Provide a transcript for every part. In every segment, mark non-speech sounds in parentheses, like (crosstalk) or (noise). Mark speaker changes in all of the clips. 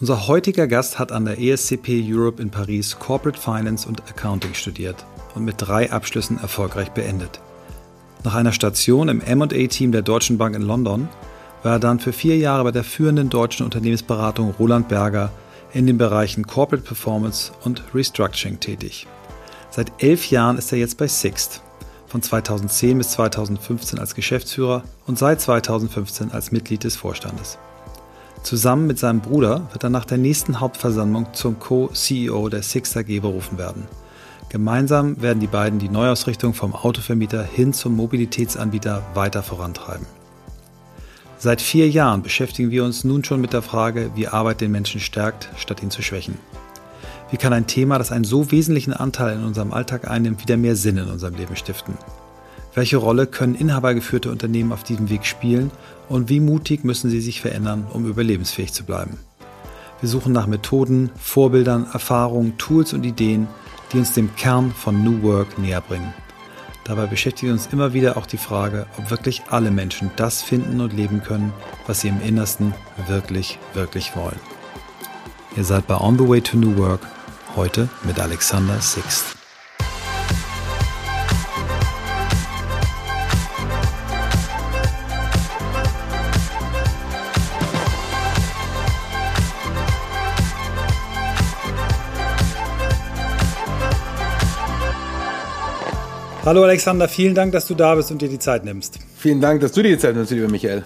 Speaker 1: Unser heutiger Gast hat an der ESCP Europe in Paris Corporate Finance und Accounting studiert und mit drei Abschlüssen erfolgreich beendet. Nach einer Station im MA-Team der Deutschen Bank in London war er dann für vier Jahre bei der führenden deutschen Unternehmensberatung Roland Berger in den Bereichen Corporate Performance und Restructuring tätig. Seit elf Jahren ist er jetzt bei Sixt, von 2010 bis 2015 als Geschäftsführer und seit 2015 als Mitglied des Vorstandes. Zusammen mit seinem Bruder wird er nach der nächsten Hauptversammlung zum Co-CEO der Sixt AG berufen werden. Gemeinsam werden die beiden die Neuausrichtung vom Autovermieter hin zum Mobilitätsanbieter weiter vorantreiben. Seit vier Jahren beschäftigen wir uns nun schon mit der Frage, wie Arbeit den Menschen stärkt, statt ihn zu schwächen. Wie kann ein Thema, das einen so wesentlichen Anteil in unserem Alltag einnimmt, wieder mehr Sinn in unserem Leben stiften? Welche Rolle können inhabergeführte Unternehmen auf diesem Weg spielen und wie mutig müssen sie sich verändern, um überlebensfähig zu bleiben? Wir suchen nach Methoden, Vorbildern, Erfahrungen, Tools und Ideen, die uns dem Kern von New Work näher bringen. Dabei beschäftigt uns immer wieder auch die Frage, ob wirklich alle Menschen das finden und leben können, was sie im Innersten wirklich, wirklich wollen. Ihr seid bei On the Way to New Work, heute mit Alexander Sixt. Hallo Alexander, vielen Dank, dass du da bist und dir die Zeit nimmst.
Speaker 2: Vielen Dank, dass du dir die Zeit nimmst, lieber Michael.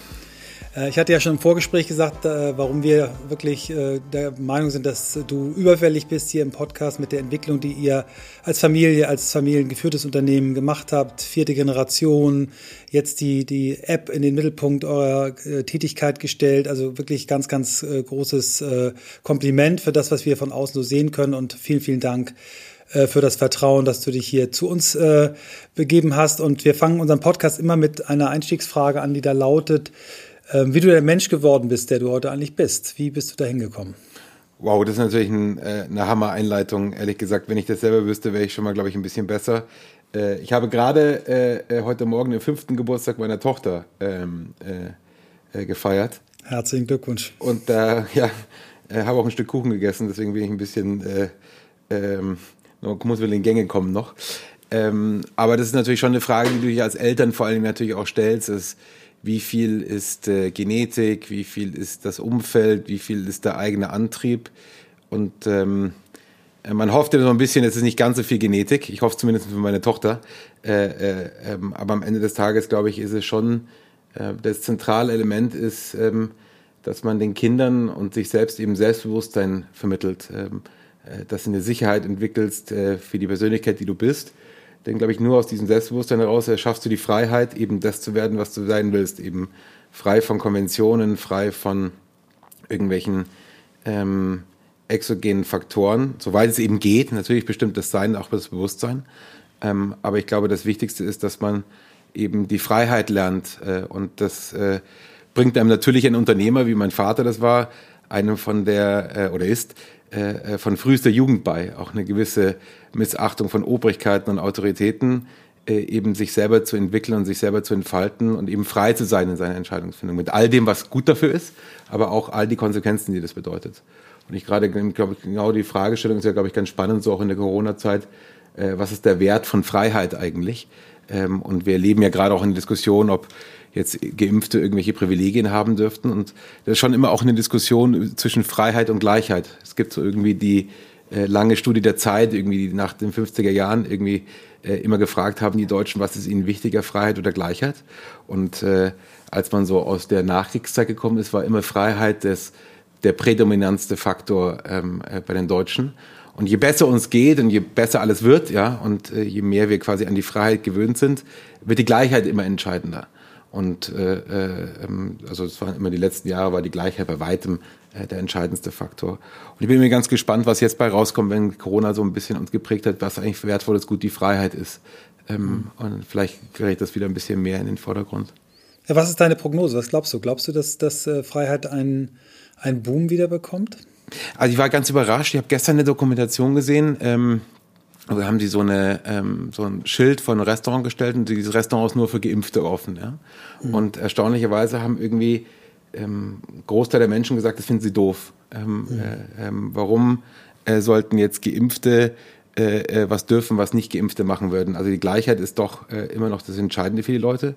Speaker 1: Äh, ich hatte ja schon im Vorgespräch gesagt, äh, warum wir wirklich äh, der Meinung sind, dass du überfällig bist hier im Podcast mit der Entwicklung, die ihr als Familie, als familiengeführtes Unternehmen gemacht habt. Vierte Generation, jetzt die, die App in den Mittelpunkt eurer Tätigkeit gestellt. Also wirklich ganz, ganz großes Kompliment für das, was wir von außen so sehen können und vielen, vielen Dank äh, für das Vertrauen, dass du dich hier zu uns äh, begeben hast. Und wir fangen unseren Podcast immer mit einer Einstiegsfrage an, die da lautet, äh, wie du der Mensch geworden bist, der du heute eigentlich bist. Wie bist du da hingekommen?
Speaker 2: Wow, das ist natürlich ein, äh, eine Hammer-Einleitung. Ehrlich gesagt, wenn ich das selber wüsste, wäre ich schon mal, glaube ich, ein bisschen besser. Äh, ich habe gerade äh, heute Morgen den fünften Geburtstag meiner Tochter ähm, gefeiert.
Speaker 1: Herzlichen Glückwunsch.
Speaker 2: Und da, (laughs) ja, habe auch ein Stück Kuchen gegessen, deswegen bin ich ein bisschen ähm, muss wir in Gänge kommen noch. Ähm, aber das ist natürlich schon eine Frage, die du dich als Eltern vor allem natürlich auch stellst, ist, wie viel ist äh, Genetik, wie viel ist das Umfeld, wie viel ist der eigene Antrieb und ähm, äh, man hofft ja so ein bisschen, es ist nicht ganz so viel Genetik. Ich hoffe zumindest für meine Tochter. Äh, äh, ähm, aber am Ende des Tages, glaube ich, ist es schon, äh, das zentrale Element ist, ähm, dass man den Kindern und sich selbst eben Selbstbewusstsein vermittelt. Äh, dass du eine Sicherheit entwickelst äh, für die Persönlichkeit, die du bist. Denn, glaube ich, nur aus diesem Selbstbewusstsein heraus schaffst du die Freiheit, eben das zu werden, was du sein willst. Eben frei von Konventionen, frei von irgendwelchen ähm, exogenen Faktoren, soweit es eben geht. Natürlich bestimmt das Sein, auch das Bewusstsein. Ähm, aber ich glaube, das Wichtigste ist, dass man eben die Freiheit lernt. Äh, und das äh, bringt einem natürlich ein Unternehmer, wie mein Vater das war, einem von der, äh, oder ist, äh, äh, von frühester Jugend bei, auch eine gewisse Missachtung von Obrigkeiten und Autoritäten, äh, eben sich selber zu entwickeln und sich selber zu entfalten und eben frei zu sein in seiner Entscheidungsfindung. Mit all dem, was gut dafür ist, aber auch all die Konsequenzen, die das bedeutet. Und ich gerade, glaube ich, genau die Fragestellung ist ja, glaube ich, ganz spannend, so auch in der Corona-Zeit. Äh, was ist der Wert von Freiheit eigentlich? Ähm, und wir erleben ja gerade auch in Diskussion, ob jetzt Geimpfte irgendwelche Privilegien haben dürften. Und das ist schon immer auch eine Diskussion zwischen Freiheit und Gleichheit. Es gibt so irgendwie die äh, lange Studie der Zeit, irgendwie nach den 50er Jahren irgendwie äh, immer gefragt haben die Deutschen, was ist ihnen wichtiger, Freiheit oder Gleichheit? Und äh, als man so aus der Nachkriegszeit gekommen ist, war immer Freiheit des, der prädominantste Faktor ähm, äh, bei den Deutschen. Und je besser uns geht und je besser alles wird, ja, und äh, je mehr wir quasi an die Freiheit gewöhnt sind, wird die Gleichheit immer entscheidender. Und äh, äh, ähm, also es waren immer die letzten Jahre, war die Gleichheit bei weitem äh, der entscheidendste Faktor. Und ich bin mir ganz gespannt, was jetzt bei rauskommt, wenn Corona so ein bisschen uns geprägt hat, was eigentlich wertvolles Gut die Freiheit ist. Ähm, und vielleicht gerät das wieder ein bisschen mehr in den Vordergrund.
Speaker 1: Ja, was ist deine Prognose? Was glaubst du? Glaubst du, dass, dass äh, Freiheit einen, einen Boom wieder bekommt?
Speaker 2: Also ich war ganz überrascht. Ich habe gestern eine Dokumentation gesehen. Ähm, also haben sie so, eine, ähm, so ein Schild von einem Restaurant gestellt und dieses Restaurant ist nur für Geimpfte offen. Ja? Mhm. Und erstaunlicherweise haben irgendwie ähm, Großteil der Menschen gesagt, das finden sie doof. Ähm, mhm. äh, ähm, warum äh, sollten jetzt Geimpfte äh, äh, was dürfen, was nicht Geimpfte machen würden? Also die Gleichheit ist doch äh, immer noch das Entscheidende für die Leute.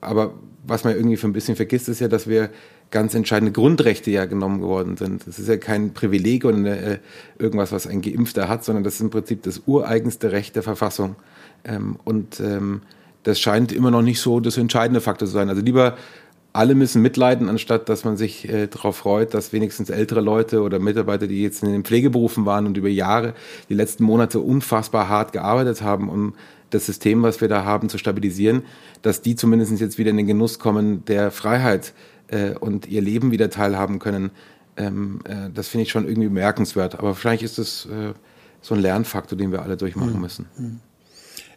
Speaker 2: Aber was man irgendwie für ein bisschen vergisst, ist ja, dass wir ganz entscheidende Grundrechte ja genommen geworden sind. Das ist ja kein Privileg oder äh, irgendwas, was ein Geimpfter hat, sondern das ist im Prinzip das ureigenste Recht der Verfassung. Ähm, und ähm, das scheint immer noch nicht so das entscheidende Faktor zu sein. Also lieber alle müssen mitleiden, anstatt dass man sich äh, darauf freut, dass wenigstens ältere Leute oder Mitarbeiter, die jetzt in den Pflegeberufen waren und über Jahre, die letzten Monate unfassbar hart gearbeitet haben, um das System, was wir da haben, zu stabilisieren, dass die zumindest jetzt wieder in den Genuss kommen der Freiheit äh, und ihr Leben wieder teilhaben können. Ähm, äh, das finde ich schon irgendwie bemerkenswert. Aber vielleicht ist es äh, so ein Lernfaktor, den wir alle durchmachen mhm. müssen. Mhm.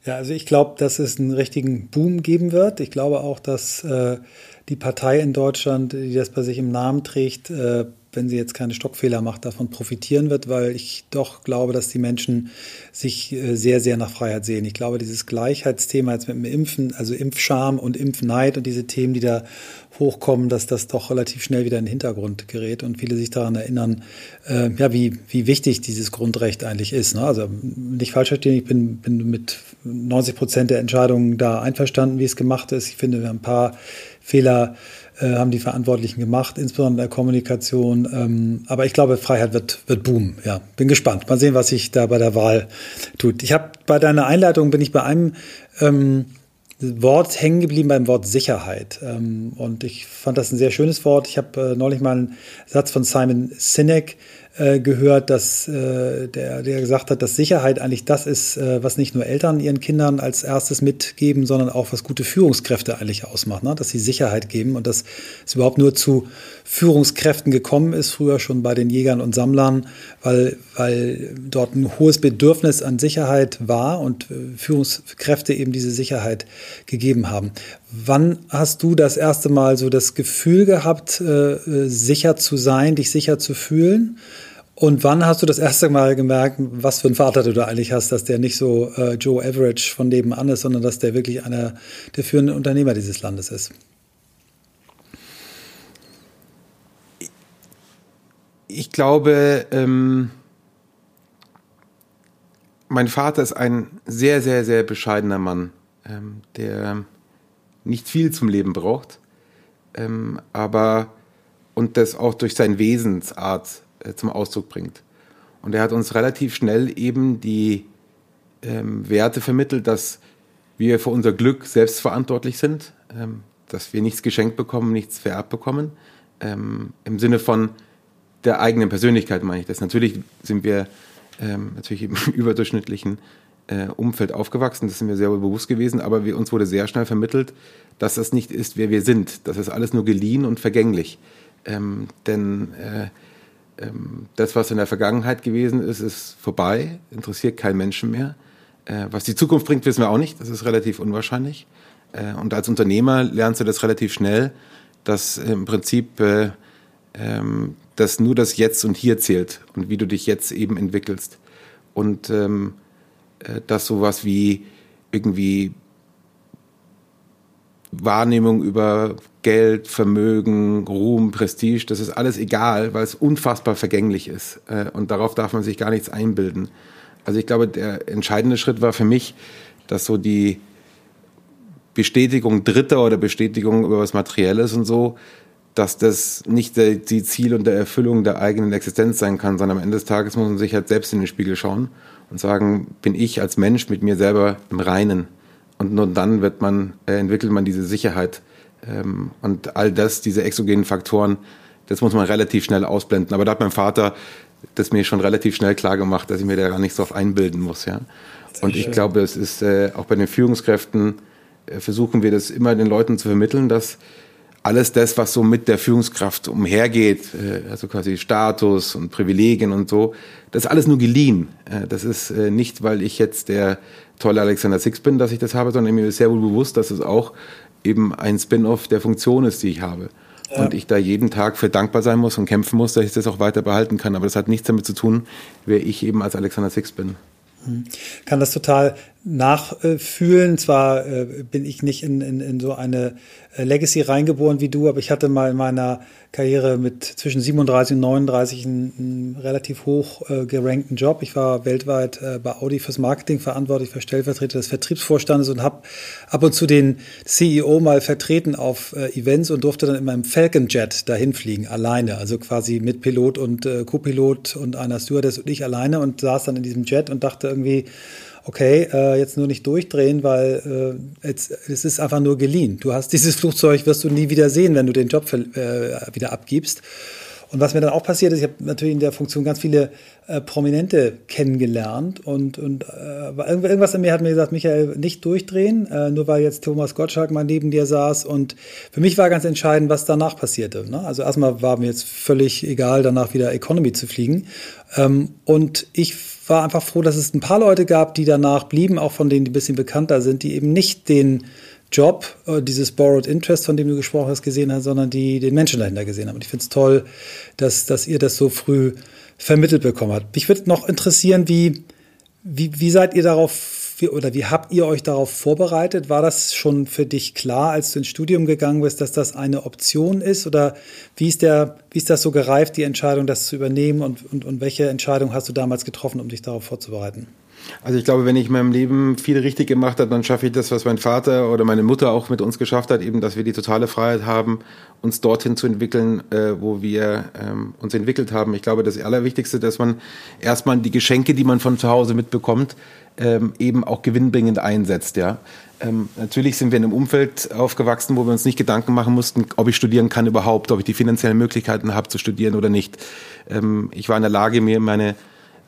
Speaker 1: Ja, also ich glaube, dass es einen richtigen Boom geben wird. Ich glaube auch, dass äh, die Partei in Deutschland, die das bei sich im Namen trägt, äh, wenn sie jetzt keine Stockfehler macht, davon profitieren wird, weil ich doch glaube, dass die Menschen sich äh, sehr, sehr nach Freiheit sehen. Ich glaube, dieses Gleichheitsthema jetzt mit dem Impfen, also Impfscham und Impfneid und diese Themen, die da hochkommen, dass das doch relativ schnell wieder in den Hintergrund gerät und viele sich daran erinnern, äh, ja, wie, wie wichtig dieses Grundrecht eigentlich ist. Ne? Also nicht falsch verstehen, ich bin, bin mit 90 Prozent der Entscheidungen da einverstanden, wie es gemacht ist. Ich finde, wir haben ein paar Fehler äh, haben die Verantwortlichen gemacht, insbesondere in der Kommunikation. Ähm, aber ich glaube, Freiheit wird, wird boomen. Ja, bin gespannt. Mal sehen, was sich da bei der Wahl tut. Ich habe bei deiner Einleitung bin ich bei einem ähm, Wort hängen geblieben beim Wort Sicherheit. Ähm, und ich fand das ein sehr schönes Wort. Ich habe äh, neulich mal einen Satz von Simon Sinek äh, gehört, dass äh, der, der gesagt hat, dass Sicherheit eigentlich das ist, äh, was nicht nur Eltern ihren Kindern als erstes mitgeben, sondern auch was gute Führungskräfte eigentlich ausmacht, ne? dass sie Sicherheit geben und dass es überhaupt nur zu Führungskräften gekommen ist, früher schon bei den Jägern und Sammlern, weil, weil dort ein hohes Bedürfnis an Sicherheit war und äh, Führungskräfte eben diese Sicherheit gegeben haben. Wann hast du das erste Mal so das Gefühl gehabt, äh, äh, sicher zu sein, dich sicher zu fühlen? Und wann hast du das erste Mal gemerkt, was für einen Vater du da eigentlich hast, dass der nicht so äh, Joe Average von nebenan ist, sondern dass der wirklich einer der führenden Unternehmer dieses Landes ist?
Speaker 2: Ich glaube, ähm, mein Vater ist ein sehr, sehr, sehr bescheidener Mann, ähm, der nicht viel zum Leben braucht, ähm, aber und das auch durch seine Wesensart äh, zum Ausdruck bringt. Und er hat uns relativ schnell eben die ähm, Werte vermittelt, dass wir für unser Glück selbstverantwortlich sind, ähm, dass wir nichts geschenkt bekommen, nichts vererbt bekommen. Ähm, Im Sinne von der eigenen Persönlichkeit meine ich das. Natürlich sind wir ähm, natürlich im (laughs) überdurchschnittlichen äh, Umfeld aufgewachsen, das sind wir sehr bewusst gewesen, aber wir, uns wurde sehr schnell vermittelt, dass das nicht ist, wer wir sind. Das ist alles nur geliehen und vergänglich. Ähm, denn äh, ähm, das, was in der Vergangenheit gewesen ist, ist vorbei, interessiert keinen Menschen mehr. Äh, was die Zukunft bringt, wissen wir auch nicht. Das ist relativ unwahrscheinlich. Äh, und als Unternehmer lernst du das relativ schnell, dass im Prinzip äh, ähm, dass nur das Jetzt und Hier zählt und wie du dich jetzt eben entwickelst. Und ähm, äh, dass sowas wie irgendwie Wahrnehmung über Geld, Vermögen, Ruhm, Prestige, das ist alles egal, weil es unfassbar vergänglich ist. Äh, und darauf darf man sich gar nichts einbilden. Also ich glaube, der entscheidende Schritt war für mich, dass so die Bestätigung Dritter oder Bestätigung über was Materielles und so, dass das nicht die Ziel und der Erfüllung der eigenen Existenz sein kann, sondern am Ende des Tages muss man sich halt selbst in den Spiegel schauen und sagen, bin ich als Mensch mit mir selber im Reinen? Und nur dann wird man, äh, entwickelt man diese Sicherheit. Ähm, und all das, diese exogenen Faktoren, das muss man relativ schnell ausblenden. Aber da hat mein Vater das mir schon relativ schnell klar gemacht, dass ich mir da gar nicht so auf einbilden muss. Ja. Und ich glaube, es ist äh, auch bei den Führungskräften, äh, versuchen wir das immer den Leuten zu vermitteln, dass alles das, was so mit der Führungskraft umhergeht, äh, also quasi Status und Privilegien und so, das ist alles nur geliehen. Äh, das ist äh, nicht, weil ich jetzt der tolle Alexander Six bin, dass ich das habe, sondern mir ist sehr wohl bewusst, dass es auch eben ein Spin-off der Funktion ist, die ich habe. Ja. Und ich da jeden Tag für dankbar sein muss und kämpfen muss, dass ich das auch weiter behalten kann. Aber das hat nichts damit zu tun, wer ich eben als Alexander Six bin.
Speaker 1: Hm. Kann das total nachfühlen. Zwar äh, bin ich nicht in, in, in so eine äh, Legacy reingeboren wie du, aber ich hatte mal in meiner Karriere mit zwischen 37 und 39 einen, einen relativ hoch äh, gerankten Job. Ich war weltweit bei Audi fürs Marketing verantwortlich, für Stellvertreter des Vertriebsvorstandes und habe ab und zu den CEO mal vertreten auf Events und durfte dann in meinem Falcon Jet dahin fliegen, alleine. Also quasi mit Pilot und Co-Pilot und einer Stewardess und ich alleine und saß dann in diesem Jet und dachte irgendwie, okay, äh, jetzt nur nicht durchdrehen, weil äh, jetzt, es ist einfach nur geliehen. Du hast dieses (laughs) Flugzeug, wirst du nie wieder sehen, wenn du den Job äh, wieder abgibst. Und was mir dann auch passiert ist, ich habe natürlich in der Funktion ganz viele äh, Prominente kennengelernt und, und äh, irgendwas in mir hat mir gesagt, Michael, nicht durchdrehen, äh, nur weil jetzt Thomas Gottschalk mal neben dir saß. Und für mich war ganz entscheidend, was danach passierte. Ne? Also erstmal war mir jetzt völlig egal, danach wieder Economy zu fliegen. Ähm, und ich war einfach froh, dass es ein paar Leute gab, die danach blieben, auch von denen, die ein bisschen bekannter sind, die eben nicht den Job, äh, dieses Borrowed Interest, von dem du gesprochen hast, gesehen haben, sondern die den Menschen dahinter gesehen haben. Und ich finde es toll, dass, dass ihr das so früh vermittelt bekommen habt. Mich würde noch interessieren, wie, wie, wie seid ihr darauf wie, oder wie habt ihr euch darauf vorbereitet? War das schon für dich klar, als du ins Studium gegangen bist, dass das eine Option ist? Oder wie ist, der, wie ist das so gereift, die Entscheidung, das zu übernehmen? Und, und, und welche Entscheidung hast du damals getroffen, um dich darauf vorzubereiten?
Speaker 2: Also ich glaube, wenn ich in meinem Leben viel richtig gemacht habe, dann schaffe ich das, was mein Vater oder meine Mutter auch mit uns geschafft hat, eben, dass wir die totale Freiheit haben, uns dorthin zu entwickeln, äh, wo wir ähm, uns entwickelt haben. Ich glaube, das Allerwichtigste, dass man erstmal die Geschenke, die man von zu Hause mitbekommt, ähm, eben auch gewinnbringend einsetzt. Ja. Ähm, natürlich sind wir in einem Umfeld aufgewachsen, wo wir uns nicht Gedanken machen mussten, ob ich studieren kann überhaupt, ob ich die finanziellen Möglichkeiten habe zu studieren oder nicht. Ähm, ich war in der Lage, mir meine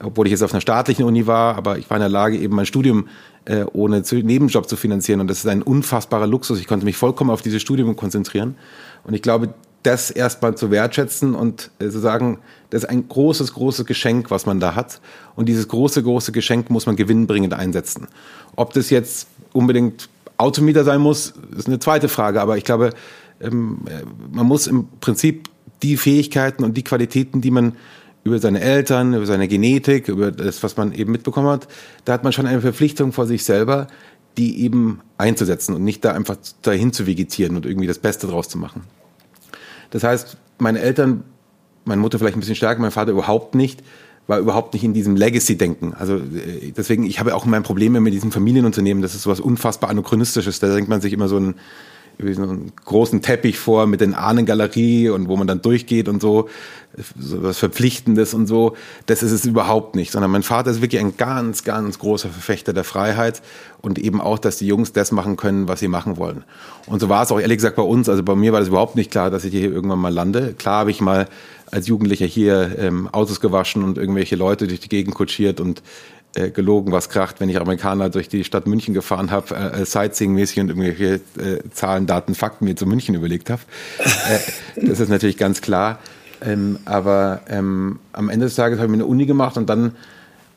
Speaker 2: obwohl ich jetzt auf einer staatlichen Uni war, aber ich war in der Lage, eben mein Studium äh, ohne zu, Nebenjob zu finanzieren. Und das ist ein unfassbarer Luxus. Ich konnte mich vollkommen auf dieses Studium konzentrieren. Und ich glaube, das erstmal zu wertschätzen und äh, zu sagen, das ist ein großes, großes Geschenk, was man da hat. Und dieses große, große Geschenk muss man gewinnbringend einsetzen. Ob das jetzt unbedingt Automieter sein muss, ist eine zweite Frage. Aber ich glaube, ähm, äh, man muss im Prinzip die Fähigkeiten und die Qualitäten, die man über seine Eltern, über seine Genetik, über das, was man eben mitbekommen hat, da hat man schon eine Verpflichtung vor sich selber, die eben einzusetzen und nicht da einfach dahin zu vegetieren und irgendwie das Beste draus zu machen. Das heißt, meine Eltern, meine Mutter vielleicht ein bisschen stärker, mein Vater überhaupt nicht, war überhaupt nicht in diesem Legacy-Denken. Also äh, deswegen, ich habe auch mein Probleme mit diesem Familienunternehmen, das ist sowas unfassbar anachronistisches. Da denkt man sich immer so ein so einen großen Teppich vor mit den Ahnengalerie und wo man dann durchgeht und so, so was Verpflichtendes und so. Das ist es überhaupt nicht, sondern mein Vater ist wirklich ein ganz, ganz großer Verfechter der Freiheit und eben auch, dass die Jungs das machen können, was sie machen wollen. Und so war es auch ehrlich gesagt bei uns. Also bei mir war das überhaupt nicht klar, dass ich hier irgendwann mal lande. Klar habe ich mal als Jugendlicher hier ähm, Autos gewaschen und irgendwelche Leute durch die Gegend kutschiert und äh, gelogen, was kracht, wenn ich Amerikaner durch die Stadt München gefahren habe, äh, äh, Sightseeing-mäßig und irgendwelche äh, Zahlen, Daten, Fakten mir zu München überlegt habe. Äh, das ist natürlich ganz klar. Ähm, aber ähm, am Ende des Tages habe ich mir eine Uni gemacht und dann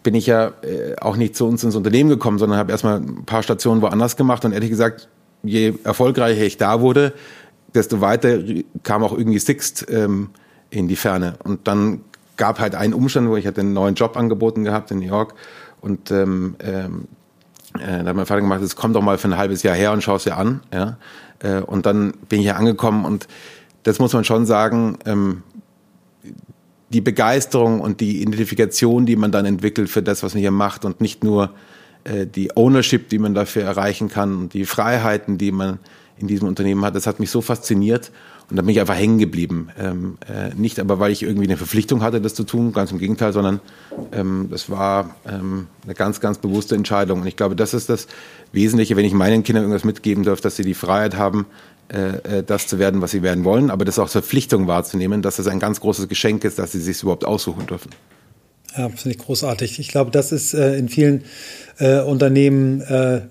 Speaker 2: bin ich ja äh, auch nicht zu uns ins Unternehmen gekommen, sondern habe erstmal ein paar Stationen woanders gemacht und ehrlich gesagt, je erfolgreicher ich da wurde, desto weiter kam auch irgendwie Sixt ähm, in die Ferne. Und dann gab halt einen Umstand, wo ich hatte einen neuen Job angeboten gehabt in New York und ähm, ähm, äh, da hat mein Vater gemacht, es kommt doch mal für ein halbes Jahr her und schau es dir an. Ja? Äh, und dann bin ich hier angekommen und das muss man schon sagen, ähm, die Begeisterung und die Identifikation, die man dann entwickelt für das, was man hier macht und nicht nur äh, die Ownership, die man dafür erreichen kann und die Freiheiten, die man in diesem Unternehmen hat, das hat mich so fasziniert und da bin ich einfach hängen geblieben. Ähm, äh, nicht aber, weil ich irgendwie eine Verpflichtung hatte, das zu tun, ganz im Gegenteil, sondern ähm, das war ähm, eine ganz, ganz bewusste Entscheidung. Und ich glaube, das ist das Wesentliche, wenn ich meinen Kindern irgendwas mitgeben darf, dass sie die Freiheit haben, äh, äh das zu werden, was sie werden wollen, aber das auch Verpflichtung wahrzunehmen, dass es ein ganz großes Geschenk ist, dass sie sich überhaupt aussuchen dürfen.
Speaker 1: Ja, finde ich großartig. Ich glaube, das ist äh, in vielen äh, Unternehmen äh,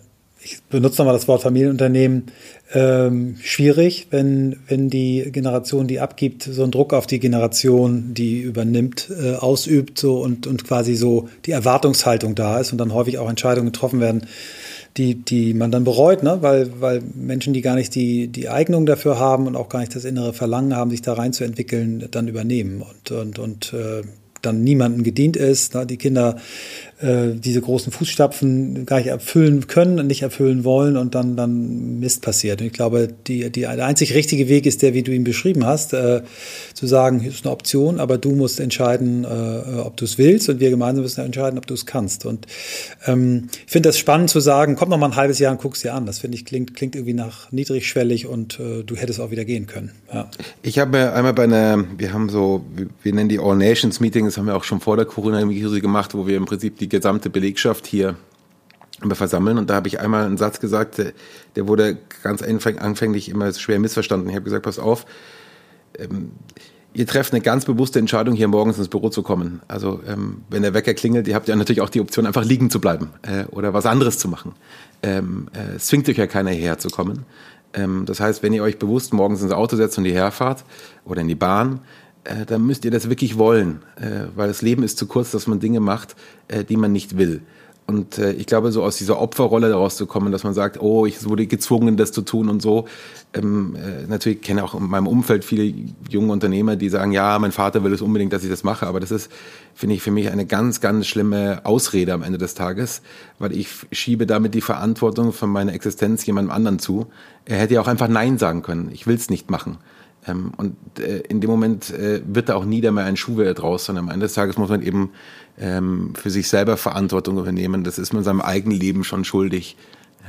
Speaker 1: ich benutze nochmal das Wort Familienunternehmen, ähm, schwierig, wenn, wenn die Generation, die abgibt, so einen Druck auf die Generation, die übernimmt, äh, ausübt so und, und quasi so die Erwartungshaltung da ist und dann häufig auch Entscheidungen getroffen werden, die, die man dann bereut, ne? weil, weil Menschen, die gar nicht die, die Eignung dafür haben und auch gar nicht das innere Verlangen haben, sich da reinzuentwickeln, dann übernehmen. Und, und, und äh, dann niemandem gedient ist, ne? die Kinder äh, diese großen Fußstapfen gar nicht erfüllen können und nicht erfüllen wollen und dann, dann Mist passiert. Und ich glaube, die, die, der einzig richtige Weg ist der, wie du ihn beschrieben hast, äh, zu sagen, hier ist eine Option, aber du musst entscheiden, äh, ob du es willst und wir gemeinsam müssen entscheiden, ob du es kannst. Und ähm, ich finde das spannend zu sagen, komm noch mal ein halbes Jahr und guck's dir an. Das finde ich klingt, klingt irgendwie nach niedrigschwellig und äh, du hättest auch wieder gehen können. Ja.
Speaker 2: Ich habe einmal bei einer, wir haben so, wir nennen die All Nations Meetings, haben wir auch schon vor der Corona-Krise gemacht, wo wir im Prinzip die gesamte Belegschaft hier versammeln. Und da habe ich einmal einen Satz gesagt, der wurde ganz anfänglich immer schwer missverstanden. Ich habe gesagt, pass auf, ähm, ihr trefft eine ganz bewusste Entscheidung, hier morgens ins Büro zu kommen. Also ähm, wenn der Wecker klingelt, ihr habt ja natürlich auch die Option, einfach liegen zu bleiben äh, oder was anderes zu machen. Ähm, äh, es zwingt euch ja keiner hierher zu kommen. Ähm, das heißt, wenn ihr euch bewusst morgens ins Auto setzt und hierher fahrt oder in die Bahn, äh, dann müsst ihr das wirklich wollen, äh, weil das Leben ist zu kurz, dass man Dinge macht, äh, die man nicht will. Und äh, ich glaube, so aus dieser Opferrolle daraus zu kommen, dass man sagt, oh, ich wurde gezwungen, das zu tun und so. Ähm, äh, natürlich kenne auch in meinem Umfeld viele junge Unternehmer, die sagen, ja, mein Vater will es unbedingt, dass ich das mache. Aber das ist, finde ich, für mich eine ganz, ganz schlimme Ausrede am Ende des Tages, weil ich schiebe damit die Verantwortung von meiner Existenz jemandem anderen zu. Er hätte ja auch einfach Nein sagen können. Ich will es nicht machen. Ähm, und äh, in dem Moment äh, wird da auch nie mehr ein Schuhwehr draus, sondern am Ende des Tages muss man eben ähm, für sich selber Verantwortung übernehmen. Das ist man seinem eigenen Leben schon schuldig,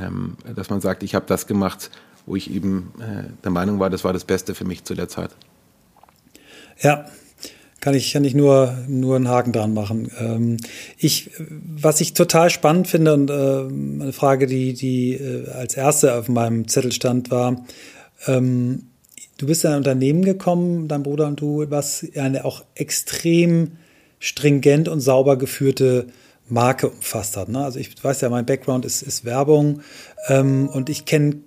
Speaker 2: ähm, dass man sagt, ich habe das gemacht, wo ich eben äh, der Meinung war, das war das Beste für mich zu der Zeit.
Speaker 1: Ja, kann ich, kann ich nur, nur einen Haken dran machen. Ähm, ich, was ich total spannend finde und äh, eine Frage, die, die äh, als erste auf meinem Zettel stand, war, ähm, Du bist in ein Unternehmen gekommen, dein Bruder und du, was eine auch extrem stringent und sauber geführte Marke umfasst hat. Ne? Also ich weiß ja, mein Background ist, ist Werbung ähm, und ich kenne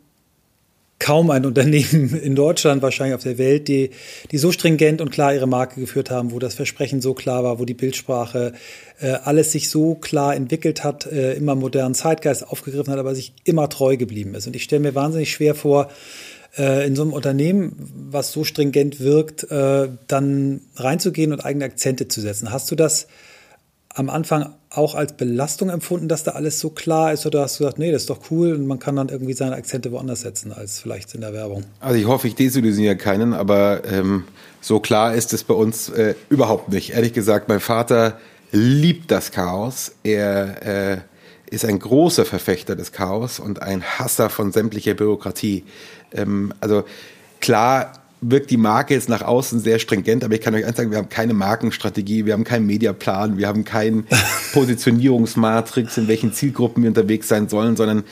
Speaker 1: kaum ein Unternehmen (laughs) in Deutschland, wahrscheinlich auf der Welt, die, die so stringent und klar ihre Marke geführt haben, wo das Versprechen so klar war, wo die Bildsprache äh, alles sich so klar entwickelt hat, äh, immer modernen Zeitgeist aufgegriffen hat, aber sich immer treu geblieben ist. Und ich stelle mir wahnsinnig schwer vor, äh, in so einem Unternehmen, was so stringent wirkt, äh, dann reinzugehen und eigene Akzente zu setzen. Hast du das am Anfang auch als Belastung empfunden, dass da alles so klar ist? Oder hast du gesagt, nee, das ist doch cool und man kann dann irgendwie seine Akzente woanders setzen als vielleicht in der Werbung?
Speaker 2: Also ich hoffe, ich desillusioniere keinen, aber ähm, so klar ist es bei uns äh, überhaupt nicht. Ehrlich gesagt, mein Vater liebt das Chaos. Er äh, ist ein großer Verfechter des Chaos und ein Hasser von sämtlicher Bürokratie. Ähm, also klar wirkt die Marke jetzt nach außen sehr stringent, aber ich kann euch eins sagen, wir haben keine Markenstrategie, wir haben keinen Mediaplan, wir haben keinen (laughs) Positionierungsmatrix, in welchen Zielgruppen wir unterwegs sein sollen, sondern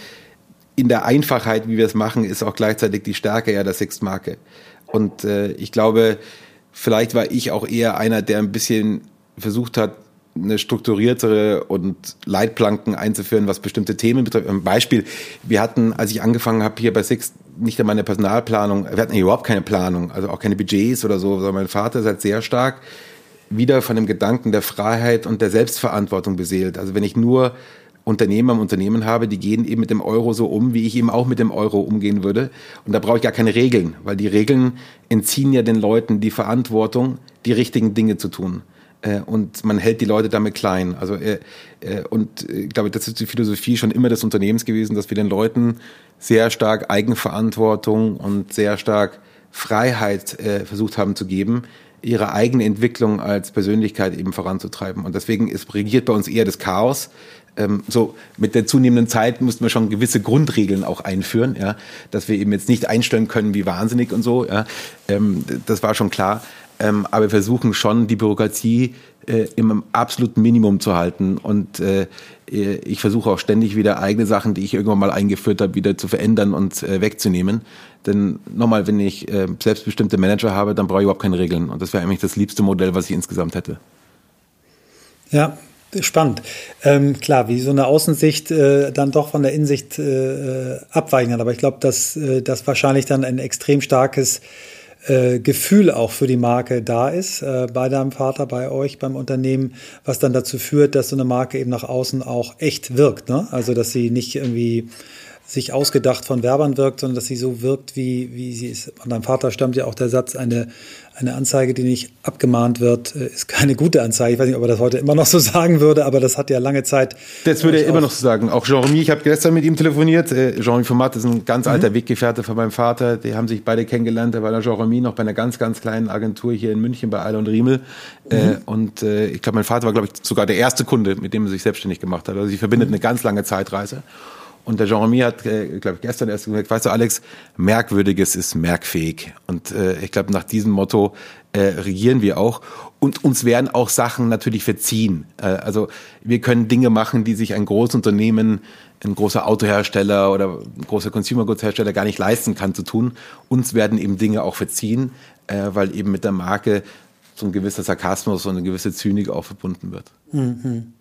Speaker 2: in der Einfachheit, wie wir es machen, ist auch gleichzeitig die Stärke ja der Sixt-Marke. Und äh, ich glaube, vielleicht war ich auch eher einer, der ein bisschen versucht hat, eine strukturiertere und Leitplanken einzuführen, was bestimmte Themen betrifft. Ein Beispiel, wir hatten, als ich angefangen habe hier bei Six, nicht einmal eine Personalplanung, wir hatten überhaupt keine Planung, also auch keine Budgets oder so, sondern mein Vater ist halt sehr stark wieder von dem Gedanken der Freiheit und der Selbstverantwortung beseelt. Also wenn ich nur Unternehmer im Unternehmen habe, die gehen eben mit dem Euro so um, wie ich eben auch mit dem Euro umgehen würde. Und da brauche ich gar keine Regeln, weil die Regeln entziehen ja den Leuten die Verantwortung, die richtigen Dinge zu tun. Äh, und man hält die Leute damit klein. Also äh, äh, und ich glaube, das ist die Philosophie schon immer des Unternehmens gewesen, dass wir den Leuten sehr stark Eigenverantwortung und sehr stark Freiheit versucht haben zu geben, ihre eigene Entwicklung als Persönlichkeit eben voranzutreiben. Und deswegen ist regiert bei uns eher das Chaos. Ähm, so mit der zunehmenden Zeit mussten wir schon gewisse Grundregeln auch einführen, ja, dass wir eben jetzt nicht einstellen können wie wahnsinnig und so. Ja. Ähm, das war schon klar. Ähm, aber wir versuchen schon, die Bürokratie äh, im absoluten Minimum zu halten. Und äh, ich versuche auch ständig wieder eigene Sachen, die ich irgendwann mal eingeführt habe, wieder zu verändern und äh, wegzunehmen. Denn nochmal, wenn ich äh, selbstbestimmte Manager habe, dann brauche ich überhaupt keine Regeln. Und das wäre eigentlich das liebste Modell, was ich insgesamt hätte.
Speaker 1: Ja, Spannend. Ähm, klar, wie so eine Außensicht äh, dann doch von der Innensicht äh, abweichen kann. Aber ich glaube, dass äh, das wahrscheinlich dann ein extrem starkes äh, Gefühl auch für die Marke da ist, äh, bei deinem Vater, bei euch, beim Unternehmen, was dann dazu führt, dass so eine Marke eben nach außen auch echt wirkt. Ne? Also, dass sie nicht irgendwie sich ausgedacht von Werbern wirkt, sondern dass sie so wirkt, wie, wie sie ist. Von deinem Vater stammt ja auch der Satz, eine, eine Anzeige, die nicht abgemahnt wird, äh, ist keine gute Anzeige. Ich weiß nicht, ob er das heute immer noch so (laughs) sagen würde, aber das hat ja lange Zeit.
Speaker 2: Das würde er immer noch so sagen. Auch Jean-Remy, ich habe gestern mit ihm telefoniert. Äh, Jean-Remy Format ist ein ganz mhm. alter Weggefährte von meinem Vater. Die haben sich beide kennengelernt. Da war der Jean-Remy noch bei einer ganz, ganz kleinen Agentur hier in München bei Eile und Riemel. Äh, mhm. Und ich glaube, mein Vater war, glaube ich, sogar der erste Kunde, mit dem er sich selbstständig gemacht hat. Also sie verbindet mhm. eine ganz lange Zeitreise. Und der Jean-Remy hat, äh, glaube ich, gestern erst gesagt, weißt du, Alex, Merkwürdiges ist merkfähig. Und äh, ich glaube, nach diesem Motto äh, regieren wir auch. Und uns werden auch Sachen natürlich verziehen. Äh, also wir können Dinge machen, die sich ein großes Unternehmen, ein großer Autohersteller oder ein großer Consumer Goods Hersteller gar nicht leisten kann zu tun. Uns werden eben Dinge auch verziehen, äh, weil eben mit der Marke so ein gewisser Sarkasmus und eine gewisse Zynik auch verbunden wird. Mhm.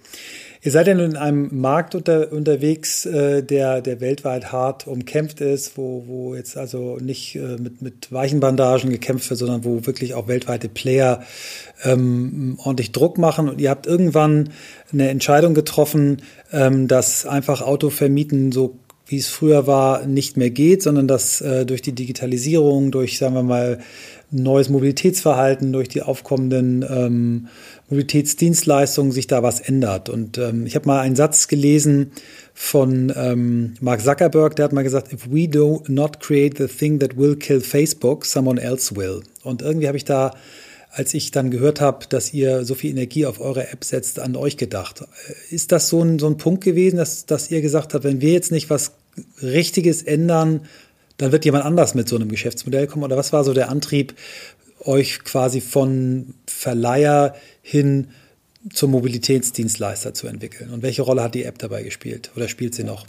Speaker 1: Ihr seid ja nun in einem Markt unter, unterwegs, äh, der, der weltweit hart umkämpft ist, wo, wo jetzt also nicht äh, mit, mit weichen Bandagen gekämpft wird, sondern wo wirklich auch weltweite Player ähm, ordentlich Druck machen. Und ihr habt irgendwann eine Entscheidung getroffen, ähm, dass einfach Autovermieten so wie es früher war, nicht mehr geht, sondern dass äh, durch die Digitalisierung, durch, sagen wir mal, neues Mobilitätsverhalten, durch die aufkommenden ähm, Mobilitätsdienstleistungen sich da was ändert. Und ähm, ich habe mal einen Satz gelesen von ähm, Mark Zuckerberg, der hat mal gesagt, if we do not create the thing that will kill Facebook, someone else will. Und irgendwie habe ich da, als ich dann gehört habe, dass ihr so viel Energie auf eure App setzt, an euch gedacht. Ist das so ein, so ein Punkt gewesen, dass, dass ihr gesagt habt, wenn wir jetzt nicht was Richtiges ändern, dann wird jemand anders mit so einem Geschäftsmodell kommen? Oder was war so der Antrieb, euch quasi von Verleiher hin zum Mobilitätsdienstleister zu entwickeln? Und welche Rolle hat die App dabei gespielt oder spielt sie noch?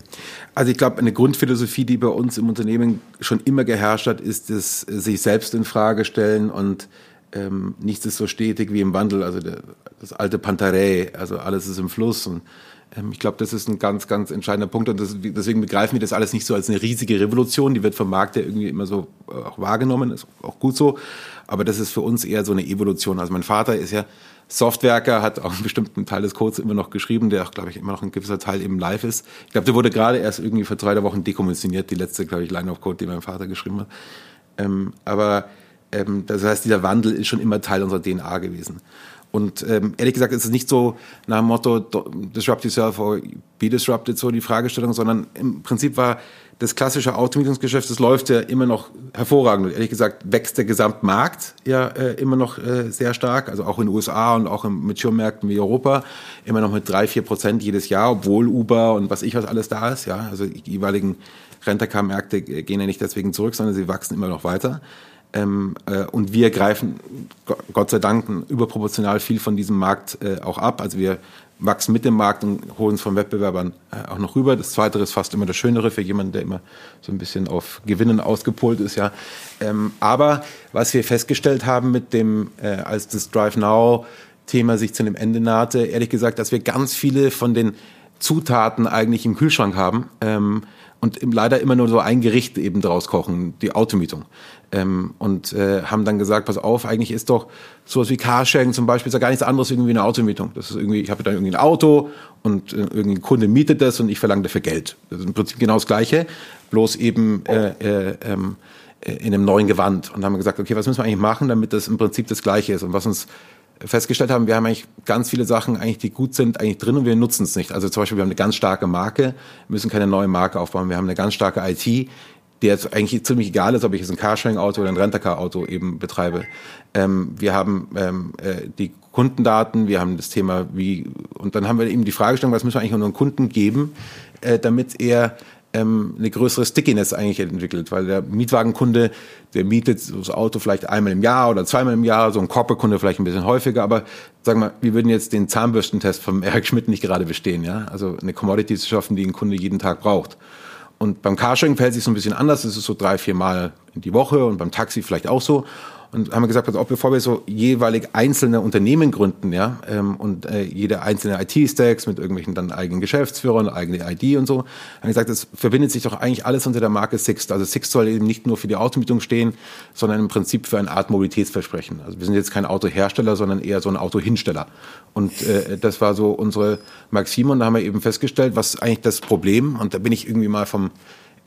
Speaker 2: Also ich glaube, eine Grundphilosophie, die bei uns im Unternehmen schon immer geherrscht hat, ist es, sich selbst in Frage stellen und ähm, nichts ist so stetig wie im Wandel. Also der, das alte Pantarei, also alles ist im Fluss und ich glaube, das ist ein ganz, ganz entscheidender Punkt und das, deswegen begreifen wir das alles nicht so als eine riesige Revolution. Die wird vom Markt ja irgendwie immer so äh, auch wahrgenommen, ist auch gut so. Aber das ist für uns eher so eine Evolution. Also mein Vater ist ja Softwerker, hat auch einen bestimmten Teil des Codes immer noch geschrieben, der auch, glaube ich, immer noch ein gewisser Teil eben live ist. Ich glaube, der wurde gerade erst irgendwie vor drei Wochen dekommissioniert, die letzte, glaube ich, Line of Code, die mein Vater geschrieben hat. Ähm, aber ähm, das heißt, dieser Wandel ist schon immer Teil unserer DNA gewesen. Und ähm, ehrlich gesagt ist es nicht so nach dem Motto disrupt yourself or be disrupted so die Fragestellung, sondern im Prinzip war das klassische Automietungsgeschäft, das läuft ja immer noch hervorragend. Ehrlich gesagt wächst der Gesamtmarkt ja äh, immer noch äh, sehr stark, also auch in den USA und auch in Mature-Märkten wie Europa, immer noch mit drei, vier Prozent jedes Jahr, obwohl Uber und was ich was alles da ist, ja, also die jeweiligen Rentacar-Märkte gehen ja nicht deswegen zurück, sondern sie wachsen immer noch weiter. Ähm, äh, und wir greifen Gott sei Dank überproportional viel von diesem Markt äh, auch ab. Also wir wachsen mit dem Markt und holen es von Wettbewerbern äh, auch noch rüber. Das Zweite ist fast immer das Schönere für jemanden, der immer so ein bisschen auf Gewinnen ausgepolt ist. Ja. Ähm, aber was wir festgestellt haben mit dem, äh, als das Drive Now Thema sich zu einem Ende nahte, ehrlich gesagt, dass wir ganz viele von den Zutaten eigentlich im Kühlschrank haben. Ähm, und leider immer nur so ein Gericht eben draus kochen, die Automietung. Ähm, und äh, haben dann gesagt, pass auf, eigentlich ist doch sowas wie Carsharing zum Beispiel ist ja gar nichts anderes irgendwie eine Automietung. Das ist irgendwie, ich habe dann irgendwie ein Auto und äh, irgendein Kunde mietet das und ich verlange dafür Geld. Das ist im Prinzip genau das Gleiche, bloß eben äh, äh, ähm, äh, in einem neuen Gewand. Und haben gesagt, okay, was müssen wir eigentlich machen, damit das im Prinzip das Gleiche ist? Und was uns festgestellt haben, wir haben eigentlich ganz viele Sachen, eigentlich, die gut sind, eigentlich drin und wir nutzen es nicht. Also zum Beispiel, wir haben eine ganz starke Marke, müssen keine neue Marke aufbauen. Wir haben eine ganz starke IT, der jetzt eigentlich ziemlich egal ist, ob ich jetzt ein Carsharing-Auto oder ein Rentacar-Auto eben betreibe. Ähm, wir haben ähm, äh, die Kundendaten, wir haben das Thema wie, und dann haben wir eben die Fragestellung, was müssen wir eigentlich unseren Kunden geben, äh, damit er ähm, eine größere Stickiness eigentlich entwickelt, weil der Mietwagenkunde, der mietet das Auto vielleicht einmal im Jahr oder zweimal im Jahr, so ein Corporate-Kunde vielleicht ein bisschen häufiger, aber sagen wir, wir würden jetzt den Zahnbürstentest vom (laughs) Eric Schmidt nicht gerade bestehen, ja, also eine Commodity zu schaffen, die ein Kunde jeden Tag braucht. Und beim Carsharing verhält sich so ein bisschen anders. Es ist so drei, vier Mal in die Woche und beim Taxi vielleicht auch so. Und haben wir gesagt, also auch bevor wir so jeweilig einzelne Unternehmen gründen, ja, ähm, und äh, jede einzelne IT-Stacks mit irgendwelchen dann eigenen Geschäftsführern, eigene ID und so, haben gesagt, es verbindet sich doch eigentlich alles unter der Marke Sixt. Also Sixt soll eben nicht nur für die Automietung stehen, sondern im Prinzip für eine Art Mobilitätsversprechen. Also wir sind jetzt kein Autohersteller, sondern eher so ein Autohinsteller. Und äh, das war so unsere Maxime und da haben wir eben festgestellt, was eigentlich das Problem, und da bin ich irgendwie mal vom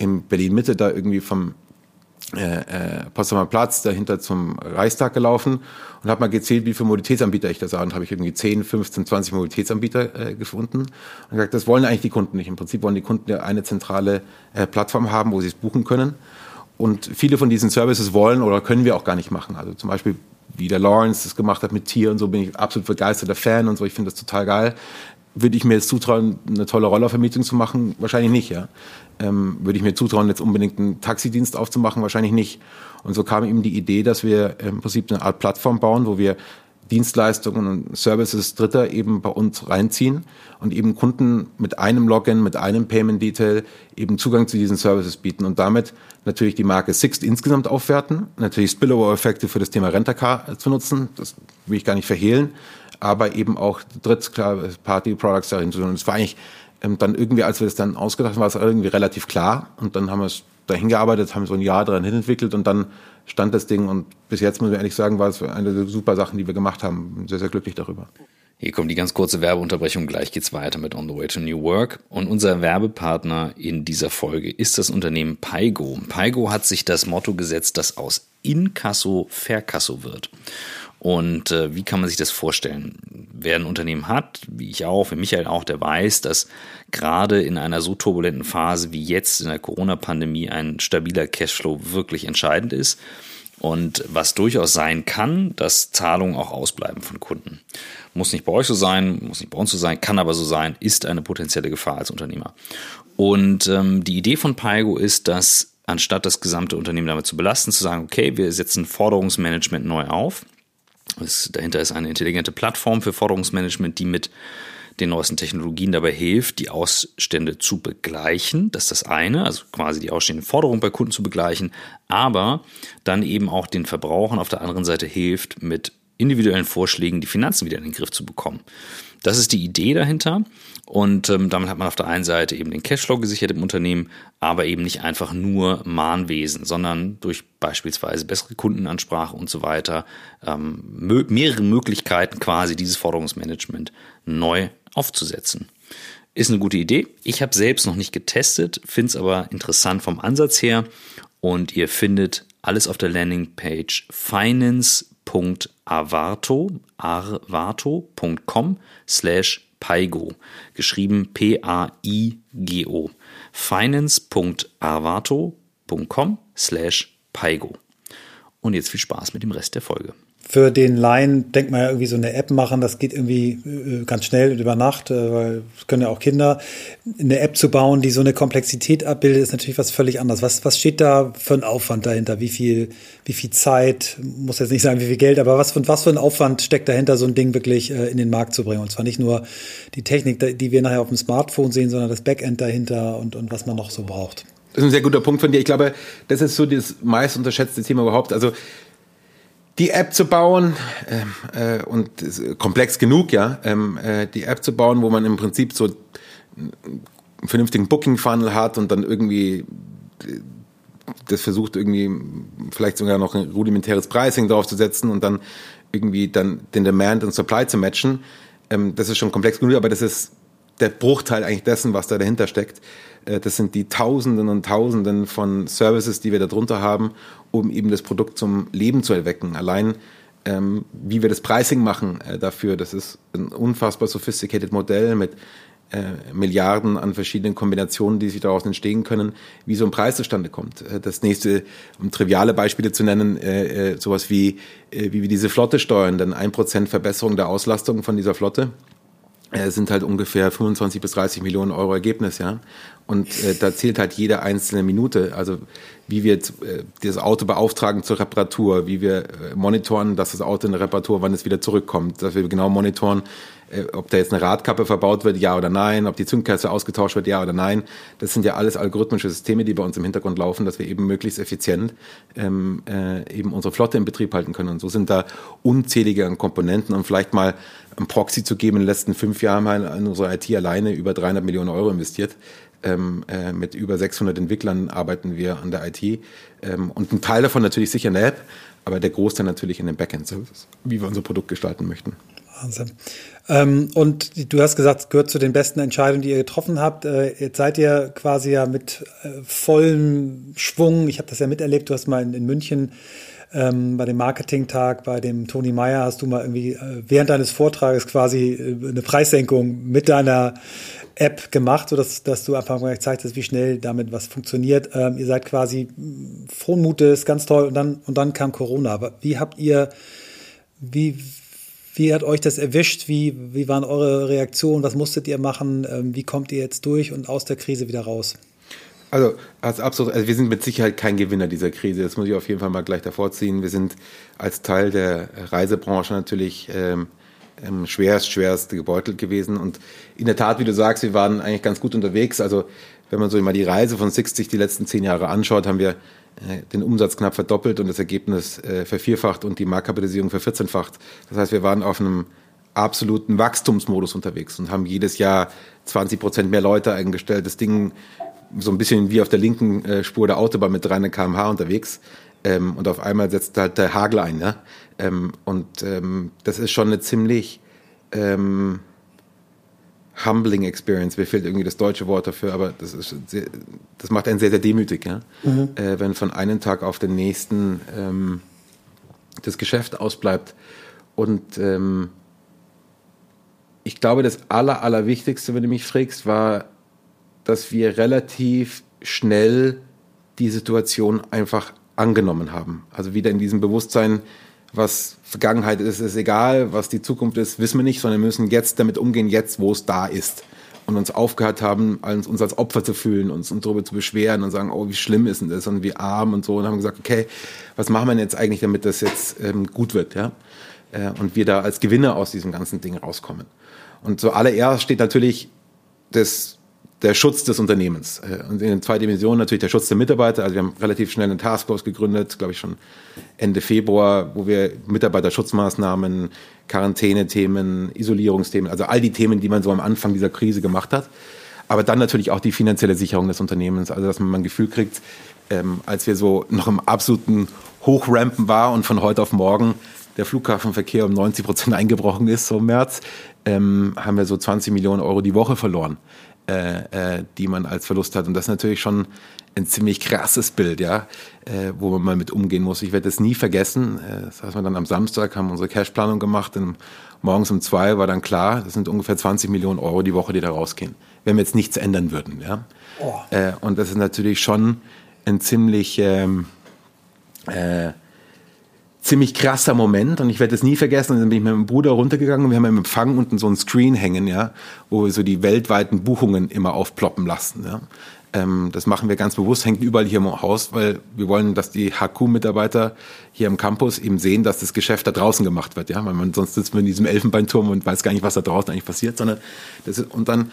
Speaker 2: in Berlin-Mitte da irgendwie vom äh, äh, Potsdamer Platz dahinter zum Reichstag gelaufen und habe mal gezählt, wie viele Mobilitätsanbieter ich da sah. Und habe ich irgendwie 10, 15, 20 Mobilitätsanbieter äh, gefunden. Und gesagt, das wollen eigentlich die Kunden nicht. Im Prinzip wollen die Kunden ja eine zentrale äh, Plattform haben, wo sie es buchen können. Und viele von diesen Services wollen oder können wir auch gar nicht machen. Also zum Beispiel, wie der Lawrence das gemacht hat mit Tier und so, bin ich absolut begeisterter Fan und so. Ich finde das total geil. Würde ich mir jetzt zutrauen, eine tolle Rollervermietung zu machen? Wahrscheinlich nicht, ja. Ähm, würde ich mir zutrauen, jetzt unbedingt einen Taxidienst aufzumachen? Wahrscheinlich nicht. Und so kam eben die Idee, dass wir im Prinzip eine Art Plattform bauen, wo wir Dienstleistungen und Services Dritter eben bei uns reinziehen und eben Kunden mit einem Login, mit einem Payment Detail eben Zugang zu diesen Services bieten und damit natürlich die Marke Sixt insgesamt aufwerten, natürlich Spillover-Effekte für das Thema Rentacar zu nutzen, das will ich gar nicht verhehlen, aber eben auch Drittparty-Products darin zu tun. Und es war eigentlich ähm, dann irgendwie, als wir das dann ausgedacht haben, war es irgendwie relativ klar und dann haben wir es dahin gearbeitet, haben so ein Jahr daran entwickelt und dann stand das Ding und bis jetzt muss ich ehrlich sagen, war es eine der super Sachen, die wir gemacht haben. Sehr, sehr glücklich darüber.
Speaker 3: Hier kommt die ganz kurze Werbeunterbrechung. Gleich geht's weiter mit On the Way to New Work. Und unser Werbepartner in dieser Folge ist das Unternehmen Paigo. Paigo hat sich das Motto gesetzt, dass aus Inkasso Verkasso wird. Und äh, wie kann man sich das vorstellen? Wer ein Unternehmen hat, wie ich auch, wie Michael auch, der weiß, dass gerade in einer so turbulenten Phase wie jetzt in der Corona-Pandemie ein stabiler Cashflow wirklich entscheidend ist. Und was durchaus sein kann, dass Zahlungen auch ausbleiben von Kunden. Muss nicht bei euch so sein, muss nicht bei uns so sein, kann aber so sein, ist eine potenzielle Gefahr als Unternehmer. Und ähm, die Idee von Paigo ist, dass anstatt das gesamte Unternehmen damit zu belasten, zu sagen, okay, wir setzen Forderungsmanagement neu auf es, dahinter ist eine intelligente Plattform für Forderungsmanagement, die mit den neuesten Technologien dabei hilft, die Ausstände zu begleichen. Das ist das eine, also quasi die ausstehenden Forderungen bei Kunden zu begleichen, aber dann eben auch den Verbrauchern auf der anderen Seite hilft, mit individuellen Vorschlägen die Finanzen wieder in den Griff zu bekommen. Das ist die Idee dahinter. Und ähm, damit hat man auf der einen Seite eben den Cashflow gesichert im Unternehmen, aber eben nicht einfach nur Mahnwesen, sondern durch beispielsweise bessere Kundenansprache und so weiter ähm, mehrere Möglichkeiten quasi dieses Forderungsmanagement neu aufzusetzen. Ist eine gute Idee. Ich habe selbst noch nicht getestet, finde es aber interessant vom Ansatz her. Und ihr findet alles auf der Landingpage finance.arvato.com slash Paigo, geschrieben P-A-I-G-O. finance.arvato.com slash Paigo. Und jetzt viel Spaß mit dem Rest der Folge
Speaker 1: für den Laien denkt man ja irgendwie so eine App machen, das geht irgendwie äh, ganz schnell und über Nacht, äh, weil es können ja auch Kinder. Eine App zu bauen, die so eine Komplexität abbildet, ist natürlich was völlig anderes. Was, was steht da für ein Aufwand dahinter? Wie viel, wie viel Zeit, muss jetzt nicht sagen, wie viel Geld, aber was, was für ein Aufwand steckt dahinter, so ein Ding wirklich äh, in den Markt zu bringen? Und zwar nicht nur die Technik, die wir nachher auf dem Smartphone sehen, sondern das Backend dahinter und, und was man noch so braucht.
Speaker 2: Das ist ein sehr guter Punkt von dir. Ich glaube, das ist so das meist unterschätzte Thema überhaupt. Also die App zu bauen äh, äh, und komplex genug, ja, ähm, äh, die App zu bauen, wo man im Prinzip so einen vernünftigen Booking-Funnel hat und dann irgendwie äh, das versucht irgendwie vielleicht sogar noch ein rudimentäres Pricing draufzusetzen und dann irgendwie dann den Demand und Supply zu matchen. Ähm, das ist schon komplex genug, aber das ist der Bruchteil eigentlich dessen, was da dahinter steckt. Äh, das sind die Tausenden und Tausenden von Services, die wir da drunter haben, um eben das Produkt zum Leben zu erwecken. Allein ähm, wie wir das Pricing machen äh, dafür, das ist ein unfassbar sophisticated Modell mit äh, Milliarden an verschiedenen Kombinationen, die sich daraus entstehen können, wie so ein Preis zustande kommt. Äh, das nächste, um triviale Beispiele zu nennen, äh, äh, sowas wie, äh, wie wir diese Flotte steuern, denn ein Prozent Verbesserung der Auslastung von dieser Flotte sind halt ungefähr 25 bis 30 Millionen Euro Ergebnis, ja. Und äh, da zählt halt jede einzelne Minute. Also wie wir äh, das Auto beauftragen zur Reparatur, wie wir äh, monitoren, dass das Auto in der Reparatur, wann es wieder zurückkommt, dass wir genau monitoren, äh, ob da jetzt eine Radkappe verbaut wird, ja oder nein, ob die Zündkerze ausgetauscht wird, ja oder nein. Das sind ja alles algorithmische Systeme, die bei uns im Hintergrund laufen, dass wir eben möglichst effizient ähm, äh, eben unsere Flotte in Betrieb halten können. Und so sind da unzählige Komponenten und vielleicht mal ein Proxy zu geben. In den letzten fünf Jahren haben wir in unsere IT alleine über 300 Millionen Euro investiert. Ähm, äh, mit über 600 Entwicklern arbeiten wir an der IT. Ähm, und ein Teil davon natürlich sicher eine App, aber der Großteil natürlich in den Backend-Services, wie wir unser Produkt gestalten möchten.
Speaker 1: Wahnsinn. Ähm, und du hast gesagt, es gehört zu den besten Entscheidungen, die ihr getroffen habt. Äh, jetzt seid ihr quasi ja mit äh, vollem Schwung. Ich habe das ja miterlebt. Du hast mal in, in München ähm, bei dem Marketingtag, bei dem Toni Meyer, hast du mal irgendwie äh, während deines Vortrages quasi äh, eine Preissenkung mit deiner App gemacht, sodass dass du einfach mal gezeigt hast, wie schnell damit was funktioniert. Ähm, ihr seid quasi frohen Mutes, ganz toll. Und dann, und dann kam Corona. Aber wie habt ihr, wie, wie hat euch das erwischt? Wie, wie waren eure Reaktionen? Was musstet ihr machen? Ähm, wie kommt ihr jetzt durch und aus der Krise wieder raus?
Speaker 2: Also, als absolut, also wir sind mit Sicherheit kein Gewinner dieser Krise. Das muss ich auf jeden Fall mal gleich davor ziehen. Wir sind als Teil der Reisebranche natürlich ähm, ähm, schwerst, schwerst gebeutelt gewesen. Und in der Tat, wie du sagst, wir waren eigentlich ganz gut unterwegs. Also, wenn man so mal die Reise von 60 die letzten zehn Jahre anschaut, haben wir äh, den Umsatz knapp verdoppelt und das Ergebnis äh, vervierfacht und die Marktkapitalisierung vervierzehnfacht. Das heißt, wir waren auf einem absoluten Wachstumsmodus unterwegs und haben jedes Jahr 20 Prozent mehr Leute eingestellt. Das Ding so ein bisschen wie auf der linken äh, Spur der Autobahn mit 300 km/h unterwegs. Ähm, und auf einmal setzt halt der Hagel ein. Ja? Ähm, und ähm, das ist schon eine ziemlich ähm, humbling Experience. Mir fehlt irgendwie das deutsche Wort dafür, aber das, ist sehr, das macht einen sehr, sehr demütig, ja? Mhm. Äh, wenn von einem Tag auf den nächsten ähm, das Geschäft ausbleibt. Und ähm, ich glaube, das Aller, Allerwichtigste, wenn du mich fragst, war, dass wir relativ schnell die Situation einfach angenommen haben. Also wieder in diesem Bewusstsein, was Vergangenheit ist, ist egal, was die Zukunft ist, wissen wir nicht, sondern wir müssen jetzt damit umgehen, jetzt, wo es da ist. Und uns aufgehört haben, uns als Opfer zu fühlen, uns, uns darüber zu beschweren und sagen, oh, wie schlimm ist denn das und wie arm und so. Und haben gesagt, okay, was machen wir denn jetzt eigentlich, damit das jetzt ähm, gut wird, ja? Äh, und wir da als Gewinner aus diesem ganzen Ding rauskommen. Und zuallererst steht natürlich das der Schutz des Unternehmens. Äh, und in zwei Dimensionen natürlich der Schutz der Mitarbeiter. Also wir haben relativ schnell eine Taskforce gegründet, glaube ich schon Ende Februar, wo wir Mitarbeiterschutzmaßnahmen, Quarantänethemen, Isolierungsthemen, also all die Themen, die man so am Anfang dieser Krise gemacht hat. Aber dann natürlich auch die finanzielle Sicherung des Unternehmens, also dass man mal ein Gefühl kriegt, ähm, als wir so noch im absoluten Hochrampen war und von heute auf morgen der Flughafenverkehr um 90 Prozent (laughs) eingebrochen ist, so im März, ähm, haben wir so 20 Millionen Euro die Woche verloren äh, äh, die man als Verlust hat. Und das ist natürlich schon ein ziemlich krasses Bild, ja, äh, wo man mal mit umgehen muss. Ich werde das nie vergessen. Äh, das heißt, wir dann am Samstag haben unsere Cashplanung gemacht und morgens um zwei war dann klar, das sind ungefähr 20 Millionen Euro die Woche, die da rausgehen, wenn wir jetzt nichts ändern würden, ja. Oh. Äh, und das ist natürlich schon ein ziemlich ähm, äh, ziemlich krasser Moment und ich werde es nie vergessen. Und dann bin ich mit meinem Bruder runtergegangen und wir haben im Empfang unten so ein Screen hängen, ja, wo wir so die weltweiten Buchungen immer aufploppen lassen. Ja. Ähm, das machen wir ganz bewusst, hängt überall hier im Haus, weil wir wollen, dass die HQ-Mitarbeiter hier im Campus eben sehen, dass das Geschäft da draußen gemacht wird, ja, weil man sonst sitzt man in diesem Elfenbeinturm und weiß gar nicht, was da draußen eigentlich passiert, sondern das ist, und dann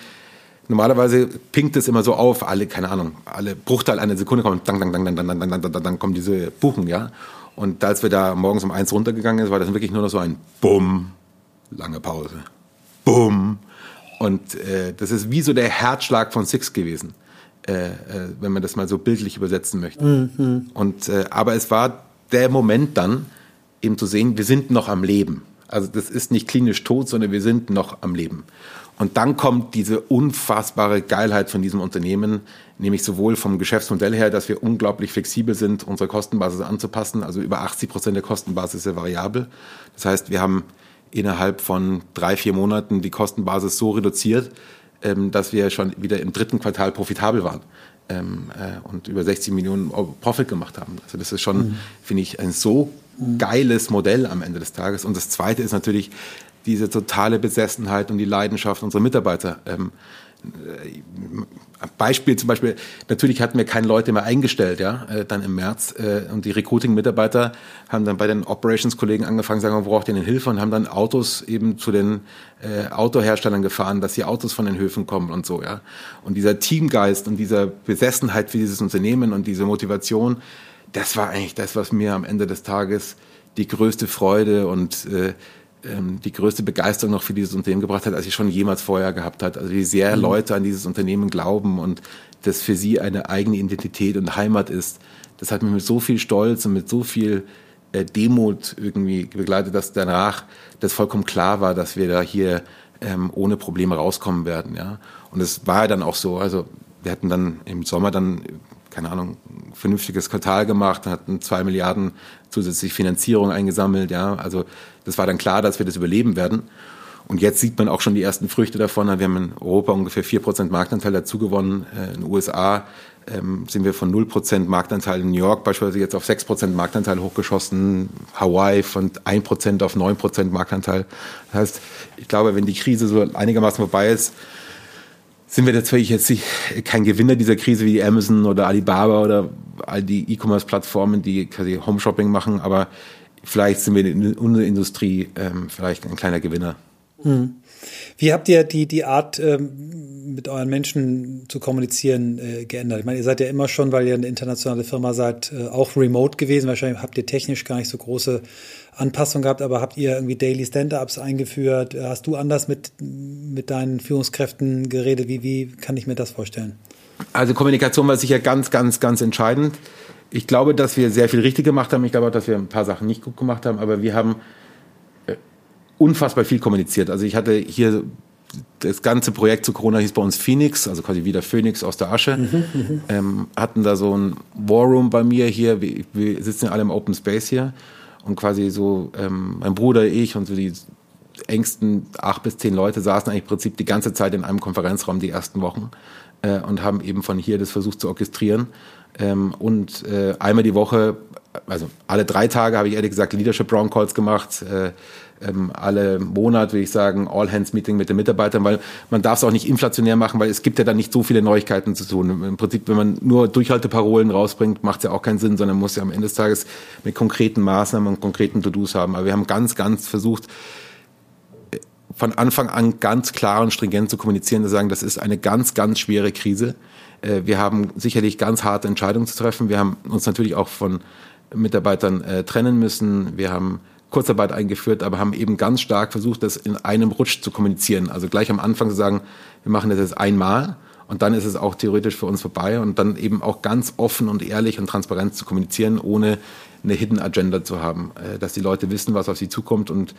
Speaker 2: normalerweise pinkt es immer so auf, alle, keine Ahnung, alle Bruchteil einer Sekunde kommen, dann, dann, dann, dann, dann, dann, dann, dann, dann kommen diese Buchen, ja. Und als wir da morgens um eins runtergegangen sind, war das wirklich nur noch so ein Bumm, lange Pause, Bumm. Und äh, das ist wie so der Herzschlag von Six gewesen, äh, äh, wenn man das mal so bildlich übersetzen möchte. Mhm. Und äh, aber es war der Moment dann, eben zu sehen, wir sind noch am Leben. Also das ist nicht klinisch tot, sondern wir sind noch am Leben. Und dann kommt diese unfassbare Geilheit von diesem Unternehmen, nämlich sowohl vom Geschäftsmodell her, dass wir unglaublich flexibel sind, unsere Kostenbasis anzupassen. Also über 80 Prozent der Kostenbasis ist variabel. Das heißt, wir haben innerhalb von drei, vier Monaten die Kostenbasis so reduziert, ähm, dass wir schon wieder im dritten Quartal profitabel waren ähm, äh, und über 60 Millionen Euro Profit gemacht haben. Also das ist schon, mhm. finde ich, ein so geiles Modell am Ende des Tages. Und das Zweite ist natürlich, diese totale Besessenheit und die Leidenschaft unserer Mitarbeiter. Ähm, äh, Beispiel zum Beispiel, natürlich hatten wir keine Leute mehr eingestellt, ja, äh, dann im März. Äh, und die Recruiting-Mitarbeiter haben dann bei den Operations-Kollegen angefangen, sagen, wo braucht denn Hilfe? Und haben dann Autos eben zu den äh, Autoherstellern gefahren, dass die Autos von den Höfen kommen und so, ja. Und dieser Teamgeist und dieser Besessenheit für dieses Unternehmen und diese Motivation, das war eigentlich das, was mir am Ende des Tages die größte Freude und äh, ähm, die größte Begeisterung noch für dieses Unternehmen gebracht hat, als ich schon jemals vorher gehabt hat. Also wie sehr mhm. Leute an dieses Unternehmen glauben und das für sie eine eigene Identität und Heimat ist. Das hat mir mit so viel Stolz und mit so viel äh, Demut irgendwie begleitet, dass danach das vollkommen klar war, dass wir da hier ähm, ohne Probleme rauskommen werden. Ja? Und es war ja dann auch so. Also wir hatten dann im Sommer dann, keine Ahnung, ein vernünftiges Quartal gemacht, hatten zwei Milliarden zusätzlich Finanzierung eingesammelt. Ja? Also das war dann klar, dass wir das überleben werden. Und jetzt sieht man auch schon die ersten Früchte davon. Wir haben in Europa ungefähr vier Prozent Marktanteil dazu gewonnen. Äh, in den USA ähm, sind wir von 0% Marktanteil in New York beispielsweise jetzt auf 6% Marktanteil hochgeschossen, Hawaii von 1% auf 9% Marktanteil. Das heißt, ich glaube, wenn die Krise so einigermaßen vorbei ist, sind wir natürlich jetzt kein Gewinner dieser Krise wie Amazon oder Alibaba oder all die E-Commerce-Plattformen, die quasi Home-Shopping machen, aber vielleicht sind wir in unserer Industrie ähm, vielleicht ein kleiner Gewinner.
Speaker 1: Hm. Wie habt ihr die, die Art, ähm, mit euren Menschen zu kommunizieren, äh, geändert? Ich meine, ihr seid ja immer schon, weil ihr eine internationale Firma seid, äh, auch remote gewesen. Wahrscheinlich habt ihr technisch gar nicht so große Anpassungen gehabt, aber habt ihr irgendwie Daily Stand-Ups eingeführt? Hast du anders mit, mit deinen Führungskräften geredet? Wie, wie kann ich mir das vorstellen?
Speaker 2: Also Kommunikation war sicher ganz, ganz, ganz entscheidend. Ich glaube, dass wir sehr viel richtig gemacht haben. Ich glaube auch, dass wir ein paar Sachen nicht gut gemacht haben, aber wir haben unfassbar viel kommuniziert. Also ich hatte hier das ganze Projekt zu Corona hieß bei uns Phoenix, also quasi wieder Phoenix aus der Asche. Mhm, mhm, ähm, hatten da so ein War Room bei mir hier. Wir, wir, sitzen ja alle im Open Space hier und quasi so ähm, mein Bruder, ich und so die engsten acht bis zehn Leute saßen eigentlich im Prinzip die ganze Zeit in einem Konferenzraum die ersten Wochen äh, und haben eben von hier das versucht zu orchestrieren. Ähm, und äh, einmal die Woche, also alle drei Tage habe ich ehrlich gesagt Leadership Round Calls gemacht. Äh, ähm, alle Monat, würde ich sagen, All-Hands-Meeting mit den Mitarbeitern, weil man darf es auch nicht inflationär machen, weil es gibt ja dann nicht so viele Neuigkeiten zu tun. Im Prinzip, wenn man nur Durchhalteparolen rausbringt, macht es ja auch keinen Sinn, sondern muss ja am Ende des Tages mit konkreten Maßnahmen und konkreten To-Dos haben. Aber wir haben ganz, ganz versucht, von Anfang an ganz klar und stringent zu kommunizieren, zu sagen, das ist eine ganz, ganz schwere Krise. Äh, wir haben sicherlich ganz harte Entscheidungen zu treffen. Wir haben uns natürlich auch von Mitarbeitern äh, trennen müssen. Wir haben Kurzarbeit eingeführt, aber haben eben ganz stark versucht, das in einem Rutsch zu kommunizieren. Also gleich am Anfang zu sagen, wir machen das jetzt einmal und dann ist es auch theoretisch für uns vorbei und dann eben auch ganz offen und ehrlich und transparent zu kommunizieren, ohne eine Hidden Agenda zu haben, äh, dass die Leute wissen, was auf sie zukommt und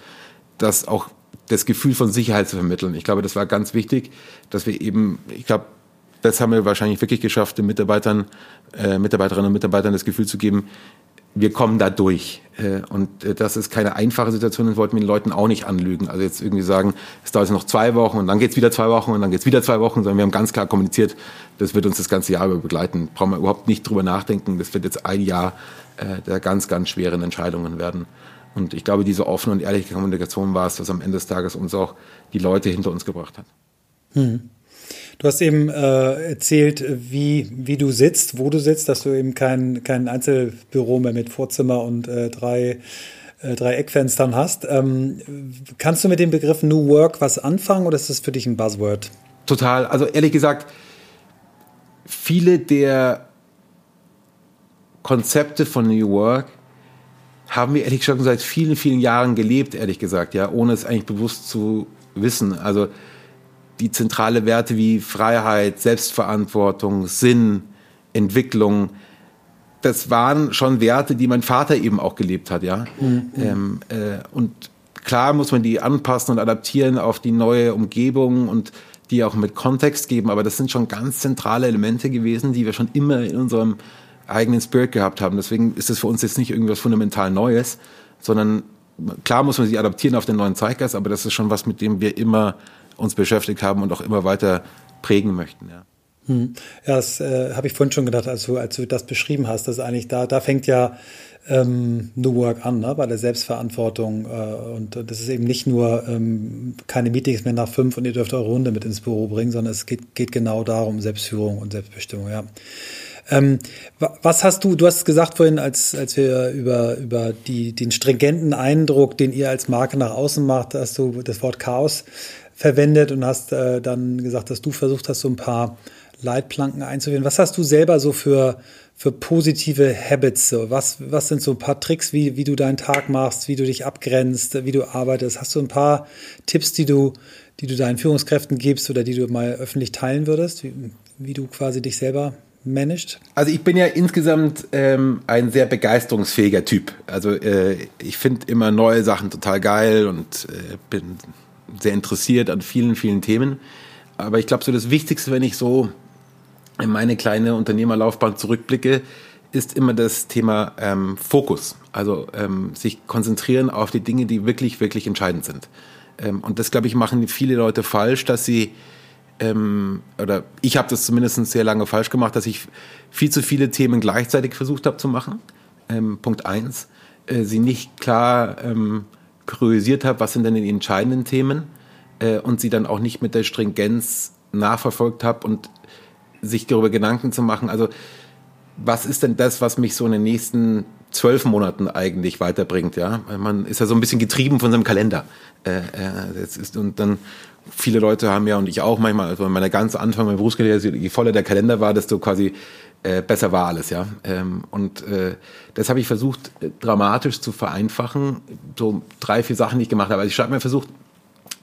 Speaker 2: das auch das Gefühl von Sicherheit zu vermitteln. Ich glaube, das war ganz wichtig, dass wir eben, ich glaube, das haben wir wahrscheinlich wirklich geschafft, den Mitarbeitern, äh, Mitarbeiterinnen und Mitarbeitern das Gefühl zu geben, wir kommen da durch. Äh, und äh, das ist keine einfache Situation und wollten wir den Leuten auch nicht anlügen. Also jetzt irgendwie sagen, es dauert noch zwei Wochen und dann geht's wieder zwei Wochen und dann geht's wieder zwei Wochen, sondern wir haben ganz klar kommuniziert, das wird uns das ganze Jahr über begleiten. Brauchen wir überhaupt nicht drüber nachdenken. Das wird jetzt ein Jahr äh, der ganz, ganz schweren Entscheidungen werden. Und ich glaube, diese offene und ehrliche Kommunikation war es, was am Ende des Tages uns auch die Leute hinter uns gebracht hat.
Speaker 1: Hm. Du hast eben äh, erzählt, wie, wie du sitzt, wo du sitzt, dass du eben kein, kein Einzelbüro mehr mit Vorzimmer und äh, drei, äh, drei Eckfenstern hast. Ähm, kannst du mit dem Begriff New Work was anfangen oder ist das für dich ein Buzzword?
Speaker 2: Total. Also ehrlich gesagt, viele der Konzepte von New Work haben wir ehrlich gesagt seit vielen, vielen Jahren gelebt, ehrlich gesagt, ja, ohne es eigentlich bewusst zu wissen. Also die zentrale Werte wie Freiheit, Selbstverantwortung, Sinn, Entwicklung, das waren schon Werte, die mein Vater eben auch gelebt hat, ja. Mhm. Ähm, äh, und klar muss man die anpassen und adaptieren auf die neue Umgebung und die auch mit Kontext geben, aber das sind schon ganz zentrale Elemente gewesen, die wir schon immer in unserem eigenen Spirit gehabt haben. Deswegen ist es für uns jetzt nicht irgendwas fundamental Neues, sondern klar muss man sie adaptieren auf den neuen Zeitgeist, aber das ist schon was, mit dem wir immer uns beschäftigt haben und auch immer weiter prägen möchten. Ja.
Speaker 1: Hm. Ja, das äh, habe ich vorhin schon gedacht, als du, als du das beschrieben hast, dass eigentlich da, da fängt ja ähm, New Work an, ne? bei der Selbstverantwortung. Äh, und das ist eben nicht nur ähm, keine Meetings mehr nach fünf und ihr dürft eure Hunde mit ins Büro bringen, sondern es geht, geht genau darum, Selbstführung und Selbstbestimmung, ja. Ähm, was hast du, du hast gesagt vorhin, als, als wir über, über die, den stringenten Eindruck, den ihr als Marke nach außen macht, hast du das Wort Chaos verwendet und hast äh, dann gesagt, dass du versucht hast, so ein paar Leitplanken einzuführen. Was hast du selber so für, für positive Habits? So? Was, was sind so ein paar Tricks, wie, wie du deinen Tag machst, wie du dich abgrenzt, wie du arbeitest? Hast du ein paar Tipps, die du, die du deinen Führungskräften gibst oder die du mal öffentlich teilen würdest, wie, wie du quasi dich selber managt?
Speaker 2: Also ich bin ja insgesamt ähm, ein sehr begeisterungsfähiger Typ. Also äh, ich finde immer neue Sachen total geil und äh, bin sehr interessiert an vielen, vielen Themen. Aber ich glaube, so das Wichtigste, wenn ich so in meine kleine Unternehmerlaufbahn zurückblicke, ist immer das Thema ähm, Fokus. Also ähm, sich konzentrieren auf die Dinge, die wirklich, wirklich entscheidend sind. Ähm, und das, glaube ich, machen viele Leute falsch, dass sie, ähm, oder ich habe das zumindest sehr lange falsch gemacht, dass ich viel zu viele Themen gleichzeitig versucht habe zu machen. Ähm, Punkt eins. Äh, sie nicht klar ähm, priorisiert habe, was sind denn die entscheidenden Themen äh, und sie dann auch nicht mit der Stringenz nachverfolgt habe und sich darüber Gedanken zu machen, also was ist denn das, was mich so in den nächsten zwölf Monaten eigentlich weiterbringt, ja? Man ist ja so ein bisschen getrieben von seinem Kalender. Äh, äh, ist, und dann viele Leute haben ja und ich auch manchmal, also meine ganze Anfang meiner Berufskarriere, je voller der Kalender war, desto quasi äh, besser war alles, ja. Ähm, und äh, das habe ich versucht, äh, dramatisch zu vereinfachen. So drei, vier Sachen, die ich gemacht habe. Also ich habe mir versucht,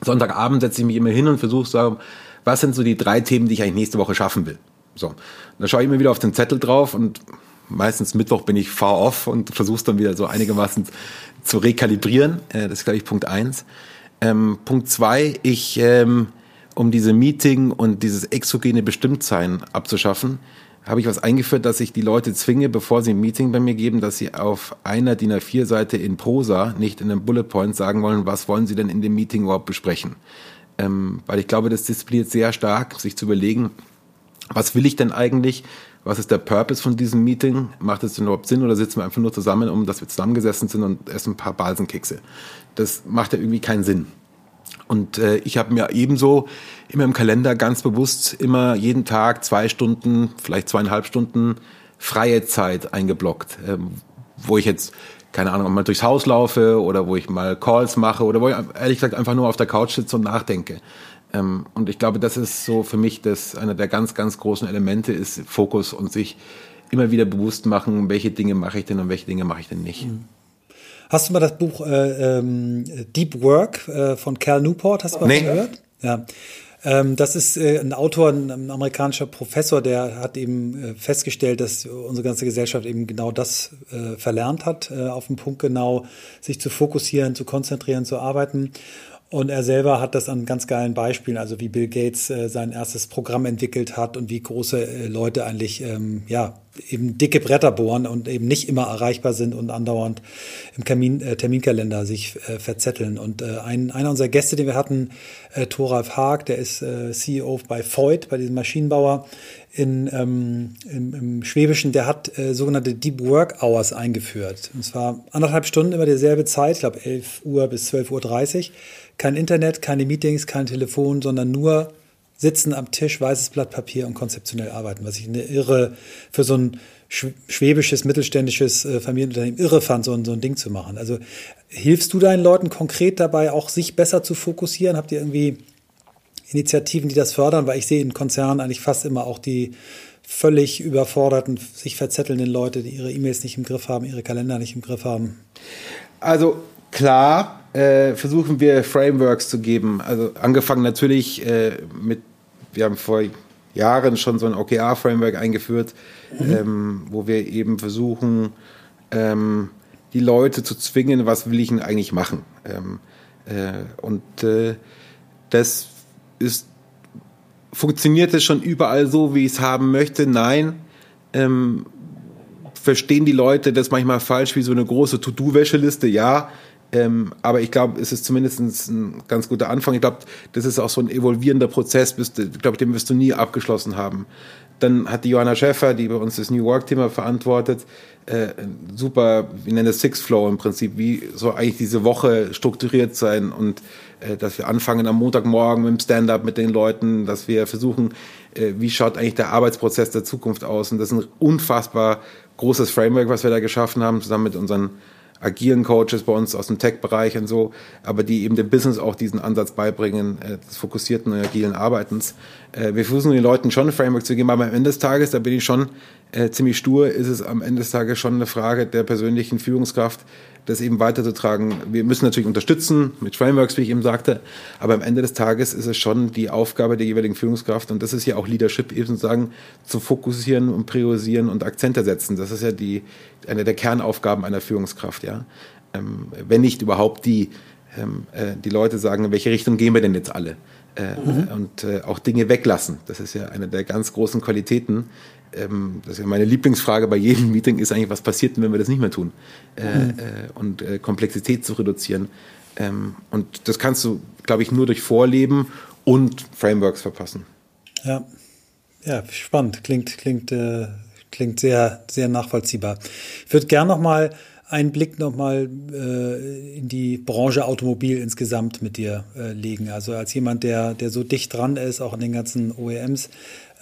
Speaker 2: Sonntagabend setze ich mich immer hin und versuche zu sagen, was sind so die drei Themen, die ich eigentlich nächste Woche schaffen will. So, dann schaue ich immer wieder auf den Zettel drauf und meistens Mittwoch bin ich far off und versuche es dann wieder so einigermaßen zu rekalibrieren. Äh, das ist, glaube ich, Punkt eins. Ähm, Punkt zwei, ich, ähm, um diese Meeting und dieses exogene Bestimmtsein abzuschaffen, habe ich was eingeführt, dass ich die Leute zwinge, bevor sie ein Meeting bei mir geben, dass sie auf einer DIN A4-Seite in Prosa, nicht in einem Bullet Point, sagen wollen, was wollen sie denn in dem Meeting überhaupt besprechen. Ähm, weil ich glaube, das diszipliniert sehr stark, sich zu überlegen, was will ich denn eigentlich? Was ist der Purpose von diesem Meeting? Macht es denn überhaupt Sinn oder sitzen wir einfach nur zusammen, um dass wir zusammengesessen sind und essen ein paar Balsenkekse? Das macht ja irgendwie keinen Sinn. Und äh, ich habe mir ebenso immer im Kalender ganz bewusst immer jeden Tag zwei Stunden, vielleicht zweieinhalb Stunden freie Zeit eingeblockt, ähm, wo ich jetzt keine Ahnung, mal durchs Haus laufe oder wo ich mal Calls mache oder wo ich ehrlich gesagt einfach nur auf der Couch sitze und nachdenke. Ähm, und ich glaube, das ist so für mich das einer der ganz, ganz großen Elemente ist Fokus und sich immer wieder bewusst machen, welche Dinge mache ich denn und welche Dinge mache ich denn nicht. Mhm.
Speaker 1: Hast du mal das Buch äh, ähm, Deep Work äh, von Cal Newport, hast du mal nee. gehört? Ja. Ähm, das ist äh, ein Autor, ein, ein, amerikanischer Professor, der hat eben äh, festgestellt, dass unsere ganze Gesellschaft eben genau das äh, verlernt hat, äh, auf den Punkt genau sich zu fokussieren, zu konzentrieren, zu arbeiten. Und er selber hat das an ganz geilen Beispielen, also wie Bill Gates äh, sein erstes Programm entwickelt hat und wie große äh, Leute eigentlich ähm, ja eben dicke Bretter bohren und eben nicht immer erreichbar sind und andauernd im Termin, äh, Terminkalender sich äh, verzetteln. Und äh, ein, einer unserer Gäste, den wir hatten, äh, Thoralf Haag, der ist äh, CEO bei Voigt, bei diesem Maschinenbauer in, ähm, im, im Schwäbischen, der hat äh, sogenannte Deep Work Hours eingeführt. Und zwar anderthalb Stunden immer dieselbe Zeit, ich glaube 11 Uhr bis 12.30 Uhr kein Internet, keine Meetings, kein Telefon, sondern nur sitzen am Tisch, weißes Blatt Papier und konzeptionell arbeiten, was ich eine irre, für so ein schwäbisches, mittelständisches äh, Familienunternehmen irre fand, so so ein Ding zu machen. Also hilfst du deinen Leuten konkret dabei, auch sich besser zu fokussieren? Habt ihr irgendwie Initiativen, die das fördern? Weil ich sehe in Konzernen eigentlich fast immer auch die völlig überforderten, sich verzettelnden Leute, die ihre E-Mails nicht im Griff haben, ihre Kalender nicht im Griff haben.
Speaker 2: Also klar, äh, versuchen wir Frameworks zu geben. Also angefangen natürlich äh, mit, wir haben vor Jahren schon so ein OKR-Framework eingeführt, mhm. ähm, wo wir eben versuchen, ähm, die Leute zu zwingen, was will ich denn eigentlich machen. Ähm, äh, und äh, das ist, funktioniert es schon überall so, wie ich es haben möchte? Nein. Ähm, verstehen die Leute das manchmal falsch wie so eine große To-Do-Wäscheliste? Ja. Ähm, aber ich glaube, es ist zumindest ein ganz guter Anfang. Ich glaube, das ist auch so ein evolvierender Prozess. Bist, ich glaube, den wirst du nie abgeschlossen haben. Dann hat die Johanna Schäfer, die bei uns das New Work-Thema verantwortet, äh, super, wir nennen das Six Flow im Prinzip, wie soll eigentlich diese Woche strukturiert sein und dass wir anfangen am Montagmorgen mit dem Stand-up mit den Leuten, dass wir versuchen, äh, wie schaut eigentlich der Arbeitsprozess der Zukunft aus und das ist ein unfassbar großes Framework, was wir da geschaffen haben, zusammen mit unseren agilen Coaches bei uns aus dem Tech-Bereich und so, aber die eben dem Business auch diesen Ansatz beibringen, äh, des fokussierten und agilen Arbeitens. Äh, wir versuchen den Leuten schon ein Framework zu geben, aber am Ende des Tages, da bin ich schon äh, ziemlich stur, ist es am Ende des Tages schon eine Frage der persönlichen Führungskraft, das eben weiterzutragen. Wir müssen natürlich unterstützen mit Frameworks, wie ich eben sagte, aber am Ende des Tages ist es schon die Aufgabe der jeweiligen Führungskraft und das ist ja auch Leadership, eben zu sagen, zu fokussieren und priorisieren und Akzente setzen. Das ist ja die, eine der Kernaufgaben einer Führungskraft, ja. Ähm, wenn nicht überhaupt die, ähm, äh, die Leute sagen, in welche Richtung gehen wir denn jetzt alle? Äh, mhm. Und äh, auch Dinge weglassen. Das ist ja eine der ganz großen Qualitäten ähm, das ist ja meine Lieblingsfrage bei jedem Meeting ist eigentlich, was passiert denn, wenn wir das nicht mehr tun? Äh, mhm. und äh, Komplexität zu reduzieren. Ähm, und das kannst du, glaube ich, nur durch Vorleben und Frameworks verpassen.
Speaker 1: Ja, ja, spannend. Klingt, klingt, äh, klingt sehr, sehr nachvollziehbar. Ich würde gerne noch mal einen Blick nochmal äh, in die Branche Automobil insgesamt mit dir äh, legen. Also als jemand, der, der so dicht dran ist, auch in den ganzen OEMs,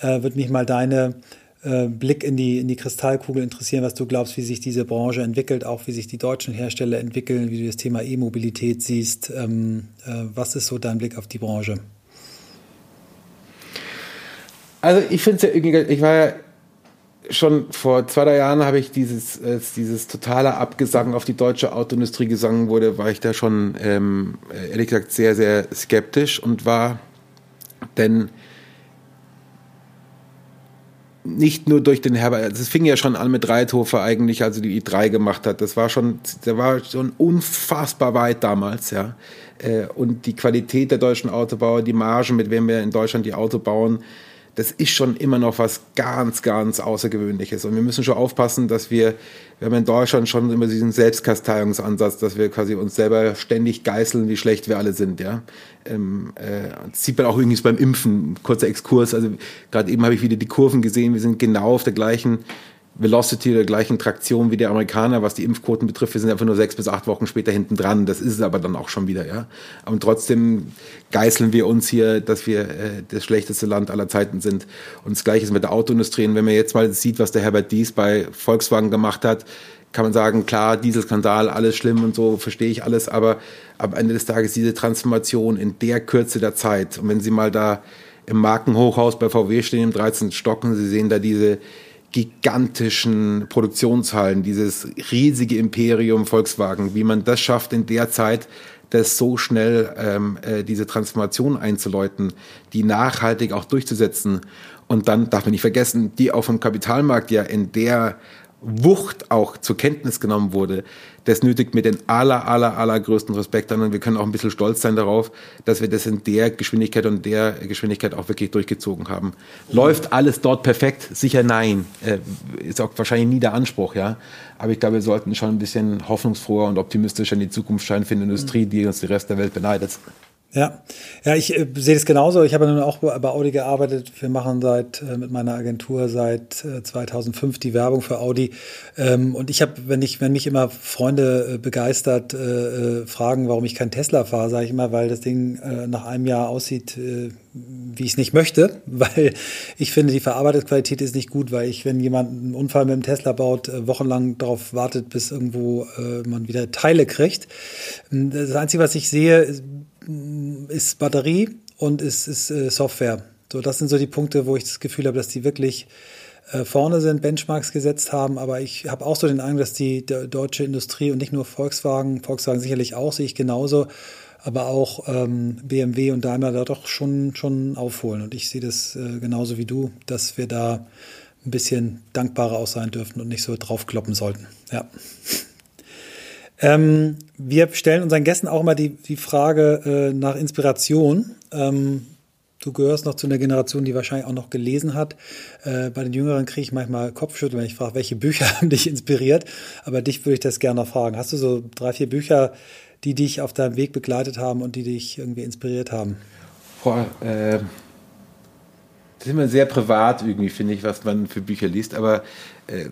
Speaker 1: äh, wird mich mal deine äh, Blick in die, in die Kristallkugel interessieren, was du glaubst, wie sich diese Branche entwickelt, auch wie sich die deutschen Hersteller entwickeln, wie du das Thema E-Mobilität siehst. Ähm, äh, was ist so dein Blick auf die Branche?
Speaker 2: Also ich finde es ja irgendwie, ich war ja schon vor zwei, drei Jahren habe ich dieses, dieses totale Abgesang auf die deutsche Autoindustrie gesungen wurde, war ich da schon ähm, ehrlich gesagt sehr, sehr skeptisch und war, denn nicht nur durch den Herbert, also es fing ja schon an mit Reithofer eigentlich, also die i3 gemacht hat. Das war schon, der war schon unfassbar weit damals, ja. Äh, und die Qualität der deutschen Autobauer, die Margen, mit wem wir in Deutschland die Auto bauen, das ist schon immer noch was ganz, ganz Außergewöhnliches. Und wir müssen schon aufpassen, dass wir, wir haben in Deutschland schon immer diesen Selbstkasteiungsansatz, dass wir quasi uns selber ständig geißeln, wie schlecht wir alle sind, ja. Ähm, äh, sieht man auch übrigens beim Impfen, kurzer Exkurs. Also gerade eben habe ich wieder die Kurven gesehen, wir sind genau auf der gleichen Velocity der gleichen Traktion wie der Amerikaner, was die Impfquoten betrifft. Wir sind einfach nur sechs bis acht Wochen später hinten dran. Das ist es aber dann auch schon wieder, ja. Und trotzdem geißeln wir uns hier, dass wir äh, das schlechteste Land aller Zeiten sind. Und das Gleiche ist mit der Autoindustrie. Und wenn man jetzt mal sieht, was der Herbert Dies bei Volkswagen gemacht hat, kann man sagen, klar, Dieselskandal, alles schlimm und so, verstehe ich alles, aber am Ende des Tages diese Transformation in der Kürze der Zeit. Und wenn Sie mal da im Markenhochhaus bei VW stehen, im 13. Stock, und Sie sehen da diese gigantischen Produktionshallen, dieses riesige Imperium Volkswagen, wie man das schafft in der Zeit, das so schnell ähm, äh, diese Transformation einzuläuten, die nachhaltig auch durchzusetzen. Und dann darf man nicht vergessen, die auch vom Kapitalmarkt ja in der Wucht auch zur Kenntnis genommen wurde, das nötigt mir den aller, aller, allergrößten Respekt an und wir können auch ein bisschen stolz sein darauf, dass wir das in der Geschwindigkeit und der Geschwindigkeit auch wirklich durchgezogen haben. Läuft alles dort perfekt? Sicher nein. Äh, ist auch wahrscheinlich nie der Anspruch, ja. Aber ich glaube, wir sollten schon ein bisschen hoffnungsfroher und optimistischer in die Zukunft schauen für eine Industrie, die uns die Rest der Welt beneidet.
Speaker 1: Ja, ja, ich äh, sehe das genauso. Ich habe nun auch bei Audi gearbeitet. Wir machen seit äh, mit meiner Agentur seit äh, 2005 die Werbung für Audi. Ähm, und ich habe, wenn ich, wenn mich immer Freunde äh, begeistert äh, äh, fragen, warum ich kein Tesla fahre, sage ich immer, weil das Ding nach einem Jahr aussieht, wie ich es nicht möchte, (laughs) weil ich finde, die verarbeitete Qualität ist nicht gut, weil ich, wenn jemand einen Unfall mit dem Tesla baut, wochenlang darauf wartet, bis irgendwo man wieder Teile kriegt. Das Einzige, was ich sehe, ist Batterie und ist, ist äh, Software. So, das sind so die Punkte, wo ich das Gefühl habe, dass die wirklich äh, vorne sind, Benchmarks gesetzt haben. Aber ich habe auch so den Eindruck, dass die, deutsche Industrie und nicht nur Volkswagen, Volkswagen sicherlich auch, sehe ich genauso, aber auch ähm, BMW und Daimler da doch schon, schon aufholen. Und ich sehe das äh, genauso wie du, dass wir da ein bisschen dankbarer auch sein dürfen und nicht so draufkloppen sollten. Ja. Ähm, wir stellen unseren Gästen auch immer die, die Frage äh, nach Inspiration. Ähm, du gehörst noch zu einer Generation, die wahrscheinlich auch noch gelesen hat. Äh, bei den Jüngeren kriege ich manchmal Kopfschütteln, wenn ich frage, welche Bücher (laughs) haben dich inspiriert. Aber dich würde ich das gerne noch fragen. Hast du so drei, vier Bücher, die dich auf deinem Weg begleitet haben und die dich irgendwie inspiriert haben?
Speaker 2: Boah, äh, das ist immer sehr privat irgendwie, finde ich, was man für Bücher liest. Aber äh,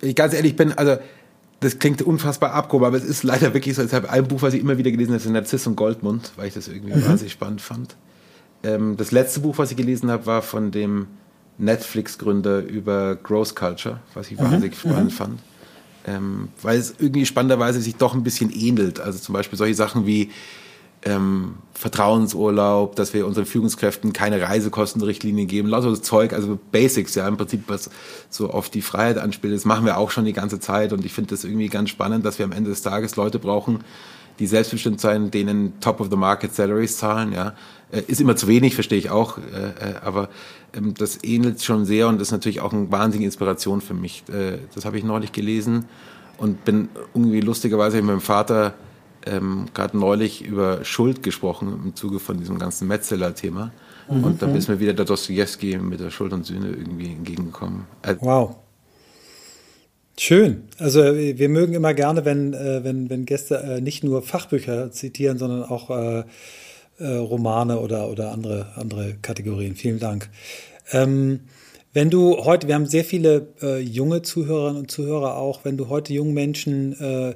Speaker 2: wenn ich ganz ehrlich bin, also das klingt unfassbar abgehoben, aber es ist leider wirklich so. Ich habe ein Buch, was ich immer wieder gelesen habe, ist Narziss und Goldmund, weil ich das irgendwie mhm. wahnsinnig spannend fand. Ähm, das letzte Buch, was ich gelesen habe, war von dem Netflix-Gründer über Growth Culture, was ich mhm. wahnsinnig spannend mhm. fand. Ähm, weil es irgendwie spannenderweise sich doch ein bisschen ähnelt. Also zum Beispiel solche Sachen wie ähm, Vertrauensurlaub, dass wir unseren Führungskräften keine Reisekostenrichtlinien geben, lauter so Zeug, also Basics, ja, im Prinzip, was so auf die Freiheit anspielt, das machen wir auch schon die ganze Zeit und ich finde das irgendwie ganz spannend, dass wir am Ende des Tages Leute brauchen, die selbstbestimmt sein, denen Top of the Market Salaries zahlen, ja, äh, ist immer zu wenig, verstehe ich auch, äh, äh, aber ähm, das ähnelt schon sehr und ist natürlich auch eine wahnsinnige Inspiration für mich. Das habe ich neulich gelesen und bin irgendwie lustigerweise mit meinem Vater ähm, gerade neulich über Schuld gesprochen im Zuge von diesem ganzen Metzeler-Thema. Mhm. Und da ist mir wieder der Dostoevsky mit der Schuld und Sühne irgendwie entgegengekommen.
Speaker 1: Also wow. Schön. Also wir mögen immer gerne, wenn, äh, wenn, wenn Gäste äh, nicht nur Fachbücher zitieren, sondern auch äh, äh, Romane oder, oder andere, andere Kategorien. Vielen Dank. Ähm, wenn du heute, wir haben sehr viele äh, junge Zuhörerinnen und Zuhörer auch, wenn du heute jungen Menschen äh,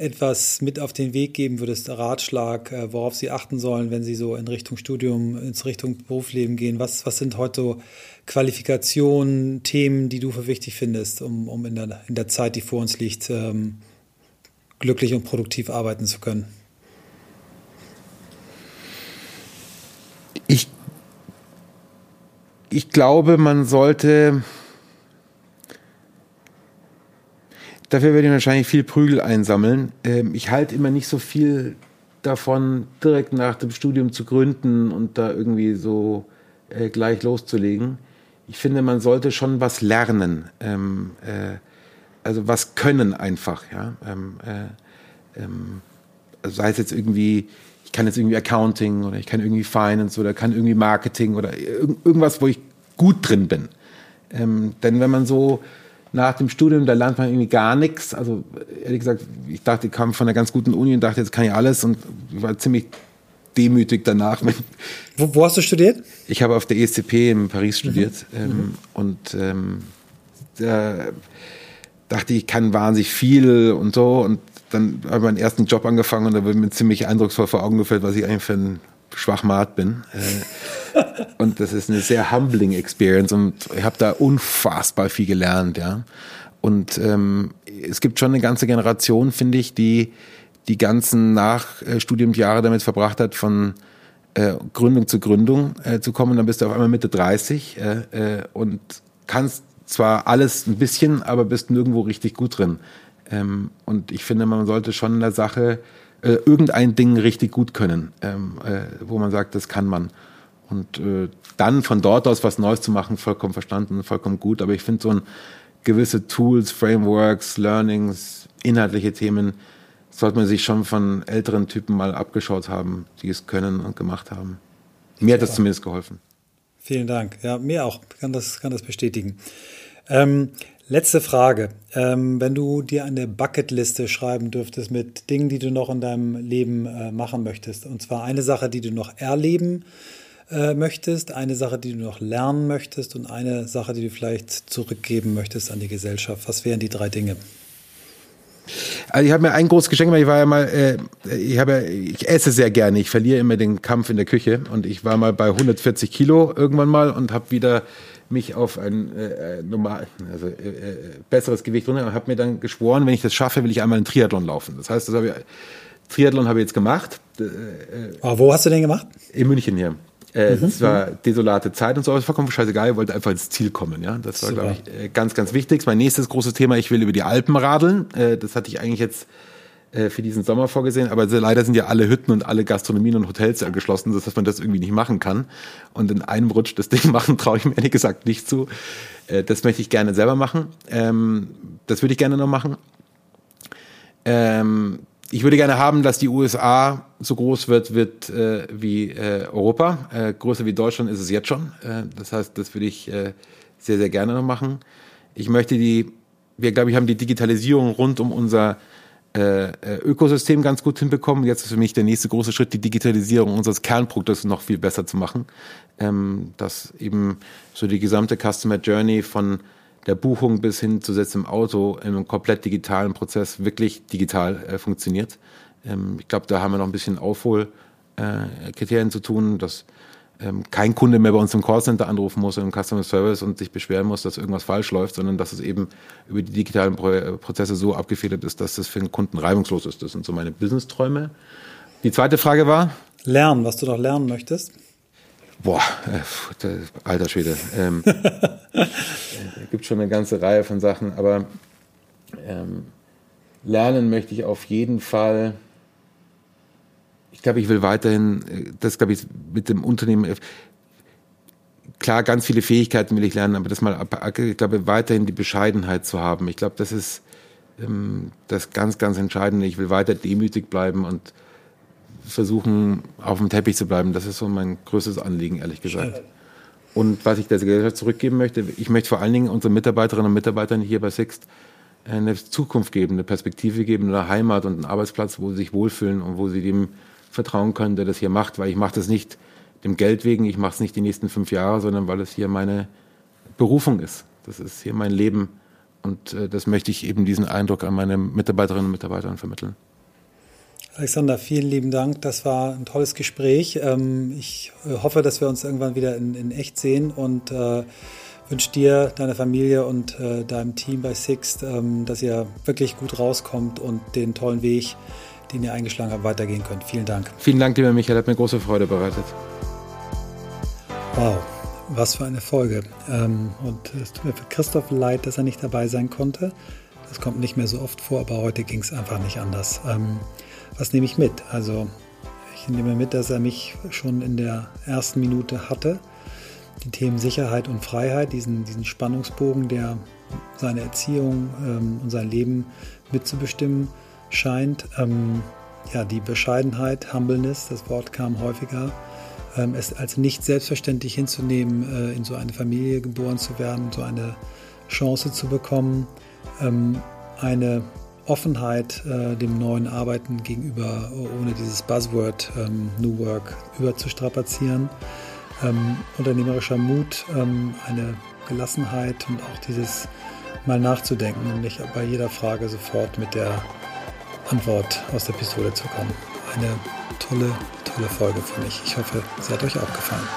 Speaker 1: etwas mit auf den Weg geben würdest, Ratschlag, äh, worauf sie achten sollen, wenn sie so in Richtung Studium, in Richtung Berufsleben gehen? Was, was sind heute Qualifikationen, Themen, die du für wichtig findest, um, um in, der, in der Zeit, die vor uns liegt, ähm, glücklich und produktiv arbeiten zu können?
Speaker 2: Ich, ich glaube, man sollte Dafür werde ich wahrscheinlich viel Prügel einsammeln. Ähm, ich halte immer nicht so viel davon, direkt nach dem Studium zu gründen und da irgendwie so äh, gleich loszulegen. Ich finde, man sollte schon was lernen. Ähm, äh, also was können einfach, ja. Ähm, äh, ähm, also sei es jetzt irgendwie, ich kann jetzt irgendwie Accounting oder ich kann irgendwie Finance oder kann irgendwie Marketing oder irg irgendwas, wo ich gut drin bin. Ähm, denn wenn man so nach dem Studium, da lernt man irgendwie gar nichts. Also ehrlich gesagt, ich dachte, ich kam von einer ganz guten Uni und dachte, jetzt kann ich alles und war ziemlich demütig danach.
Speaker 1: Wo, wo hast du studiert?
Speaker 2: Ich habe auf der ESCP in Paris studiert mhm. ähm, mhm. und ähm, da dachte ich, ich kann wahnsinnig viel und so und dann habe ich meinen ersten Job angefangen und da wird mir ziemlich eindrucksvoll vor Augen gefällt, was ich eigentlich für ein Schwachmat bin. Äh, und das ist eine sehr humbling Experience und ich habe da unfassbar viel gelernt, ja. Und ähm, es gibt schon eine ganze Generation, finde ich, die die ganzen Nachstudiumjahre damit verbracht hat, von äh, Gründung zu Gründung äh, zu kommen. Dann bist du auf einmal Mitte 30 äh, äh, und kannst zwar alles ein bisschen, aber bist nirgendwo richtig gut drin. Ähm, und ich finde, man sollte schon in der Sache äh, irgendein Ding richtig gut können, ähm, äh, wo man sagt, das kann man. Und äh, dann von dort aus was Neues zu machen, vollkommen verstanden, vollkommen gut. Aber ich finde so ein gewisse Tools, Frameworks, Learnings, inhaltliche Themen, sollte man sich schon von älteren Typen mal abgeschaut haben, die es können und gemacht haben. Mir hat das zumindest geholfen.
Speaker 1: Vielen Dank. Ja, mir auch. Kann das, kann das bestätigen. Ähm, Letzte Frage. Ähm, wenn du dir eine Bucketliste schreiben dürftest mit Dingen, die du noch in deinem Leben äh, machen möchtest, und zwar eine Sache, die du noch erleben äh, möchtest, eine Sache, die du noch lernen möchtest und eine Sache, die du vielleicht zurückgeben möchtest an die Gesellschaft. Was wären die drei Dinge?
Speaker 2: Also ich habe mir ein großes Geschenk gemacht. Ich war ja mal, äh, ich habe, ich esse sehr gerne. Ich verliere immer den Kampf in der Küche und ich war mal bei 140 Kilo irgendwann mal und habe wieder mich auf ein äh, äh, normal, also äh, äh, besseres Gewicht runter und habe mir dann geschworen, wenn ich das schaffe, will ich einmal einen Triathlon laufen. Das heißt, das habe ich, Triathlon habe ich jetzt gemacht. Äh,
Speaker 1: oh, wo hast du den gemacht?
Speaker 2: In München hier. Mhm. Es war desolate Zeit und so, aber es war vollkommen scheißegal, ich wollte einfach ins Ziel kommen. Ja, Das war, glaube ich, ganz, ganz wichtig. Mein nächstes großes Thema, ich will über die Alpen radeln. Das hatte ich eigentlich jetzt für diesen Sommer vorgesehen, aber leider sind ja alle Hütten und alle Gastronomien und Hotels ja geschlossen, dass man das irgendwie nicht machen kann. Und in einem Rutsch das Ding (laughs) machen, traue ich mir ehrlich gesagt nicht zu. Äh, das möchte ich gerne selber machen. Ähm, das würde ich gerne noch machen. Ähm, ich würde gerne haben, dass die USA so groß wird, wird äh, wie äh, Europa. Äh, größer wie Deutschland ist es jetzt schon. Äh, das heißt, das würde ich äh, sehr, sehr gerne noch machen. Ich möchte die, wir glaube ich haben die Digitalisierung rund um unser äh, äh, Ökosystem ganz gut hinbekommen. Jetzt ist für mich der nächste große Schritt, die Digitalisierung unseres Kernproduktes noch viel besser zu machen. Ähm, dass eben so die gesamte Customer Journey von der Buchung bis hin zu Setz im Auto in einem komplett digitalen Prozess wirklich digital äh, funktioniert. Ähm, ich glaube, da haben wir noch ein bisschen Aufholkriterien äh, zu tun, dass ähm, kein Kunde mehr bei uns im Callcenter anrufen muss, im Customer Service und sich beschweren muss, dass irgendwas falsch läuft, sondern dass es eben über die digitalen Pro Prozesse so abgefedert ist, dass das für den Kunden reibungslos ist. Das sind so meine Business-Träume. Die zweite Frage war?
Speaker 1: Lernen, was du doch lernen möchtest.
Speaker 2: Boah, äh, alter Schwede. Ähm, (laughs) äh, gibt schon eine ganze Reihe von Sachen, aber ähm, lernen möchte ich auf jeden Fall. Ich glaube, ich will weiterhin, äh, das glaube ich mit dem Unternehmen, äh, klar, ganz viele Fähigkeiten will ich lernen, aber das mal, ich glaube, weiterhin die Bescheidenheit zu haben. Ich glaube, das ist ähm, das ganz, ganz Entscheidende. Ich will weiter demütig bleiben und versuchen, auf dem Teppich zu bleiben. Das ist so mein größtes Anliegen, ehrlich gesagt. Und was ich der Gesellschaft zurückgeben möchte, ich möchte vor allen Dingen unseren Mitarbeiterinnen und Mitarbeitern hier bei Sixt eine Zukunft geben, eine Perspektive geben, eine Heimat und einen Arbeitsplatz, wo sie sich wohlfühlen und wo sie dem vertrauen können, der das hier macht. Weil ich mache das nicht dem Geld wegen, ich mache es nicht die nächsten fünf Jahre, sondern weil es hier meine Berufung ist. Das ist hier mein Leben. Und äh, das möchte ich eben diesen Eindruck an meine Mitarbeiterinnen und Mitarbeiter vermitteln.
Speaker 1: Alexander, vielen lieben Dank. Das war ein tolles Gespräch. Ähm, ich äh, hoffe, dass wir uns irgendwann wieder in, in echt sehen und äh, wünsche dir, deiner Familie und äh, deinem Team bei Sixt, ähm, dass ihr wirklich gut rauskommt und den tollen Weg, den ihr eingeschlagen habt, weitergehen könnt. Vielen Dank.
Speaker 2: Vielen Dank, lieber Michael, hat mir große Freude bereitet.
Speaker 1: Wow, was für eine Folge. Ähm, und es tut mir für Christoph leid, dass er nicht dabei sein konnte. Das kommt nicht mehr so oft vor, aber heute ging es einfach nicht anders was nehme ich mit? Also ich nehme mit, dass er mich schon in der ersten Minute hatte. Die Themen Sicherheit und Freiheit, diesen, diesen Spannungsbogen, der seine Erziehung ähm, und sein Leben mitzubestimmen scheint. Ähm, ja, die Bescheidenheit, Humbleness, das Wort kam häufiger. Ähm, es als nicht selbstverständlich hinzunehmen, äh, in so eine Familie geboren zu werden, so eine Chance zu bekommen. Ähm, eine Offenheit äh, dem neuen Arbeiten gegenüber, ohne dieses Buzzword ähm, New Work überzustrapazieren. Ähm, unternehmerischer Mut, ähm, eine Gelassenheit und auch dieses mal nachzudenken und nicht bei jeder Frage sofort mit der Antwort aus der Pistole zu kommen. Eine tolle, tolle Folge für mich. Ich hoffe, sie hat euch auch gefallen.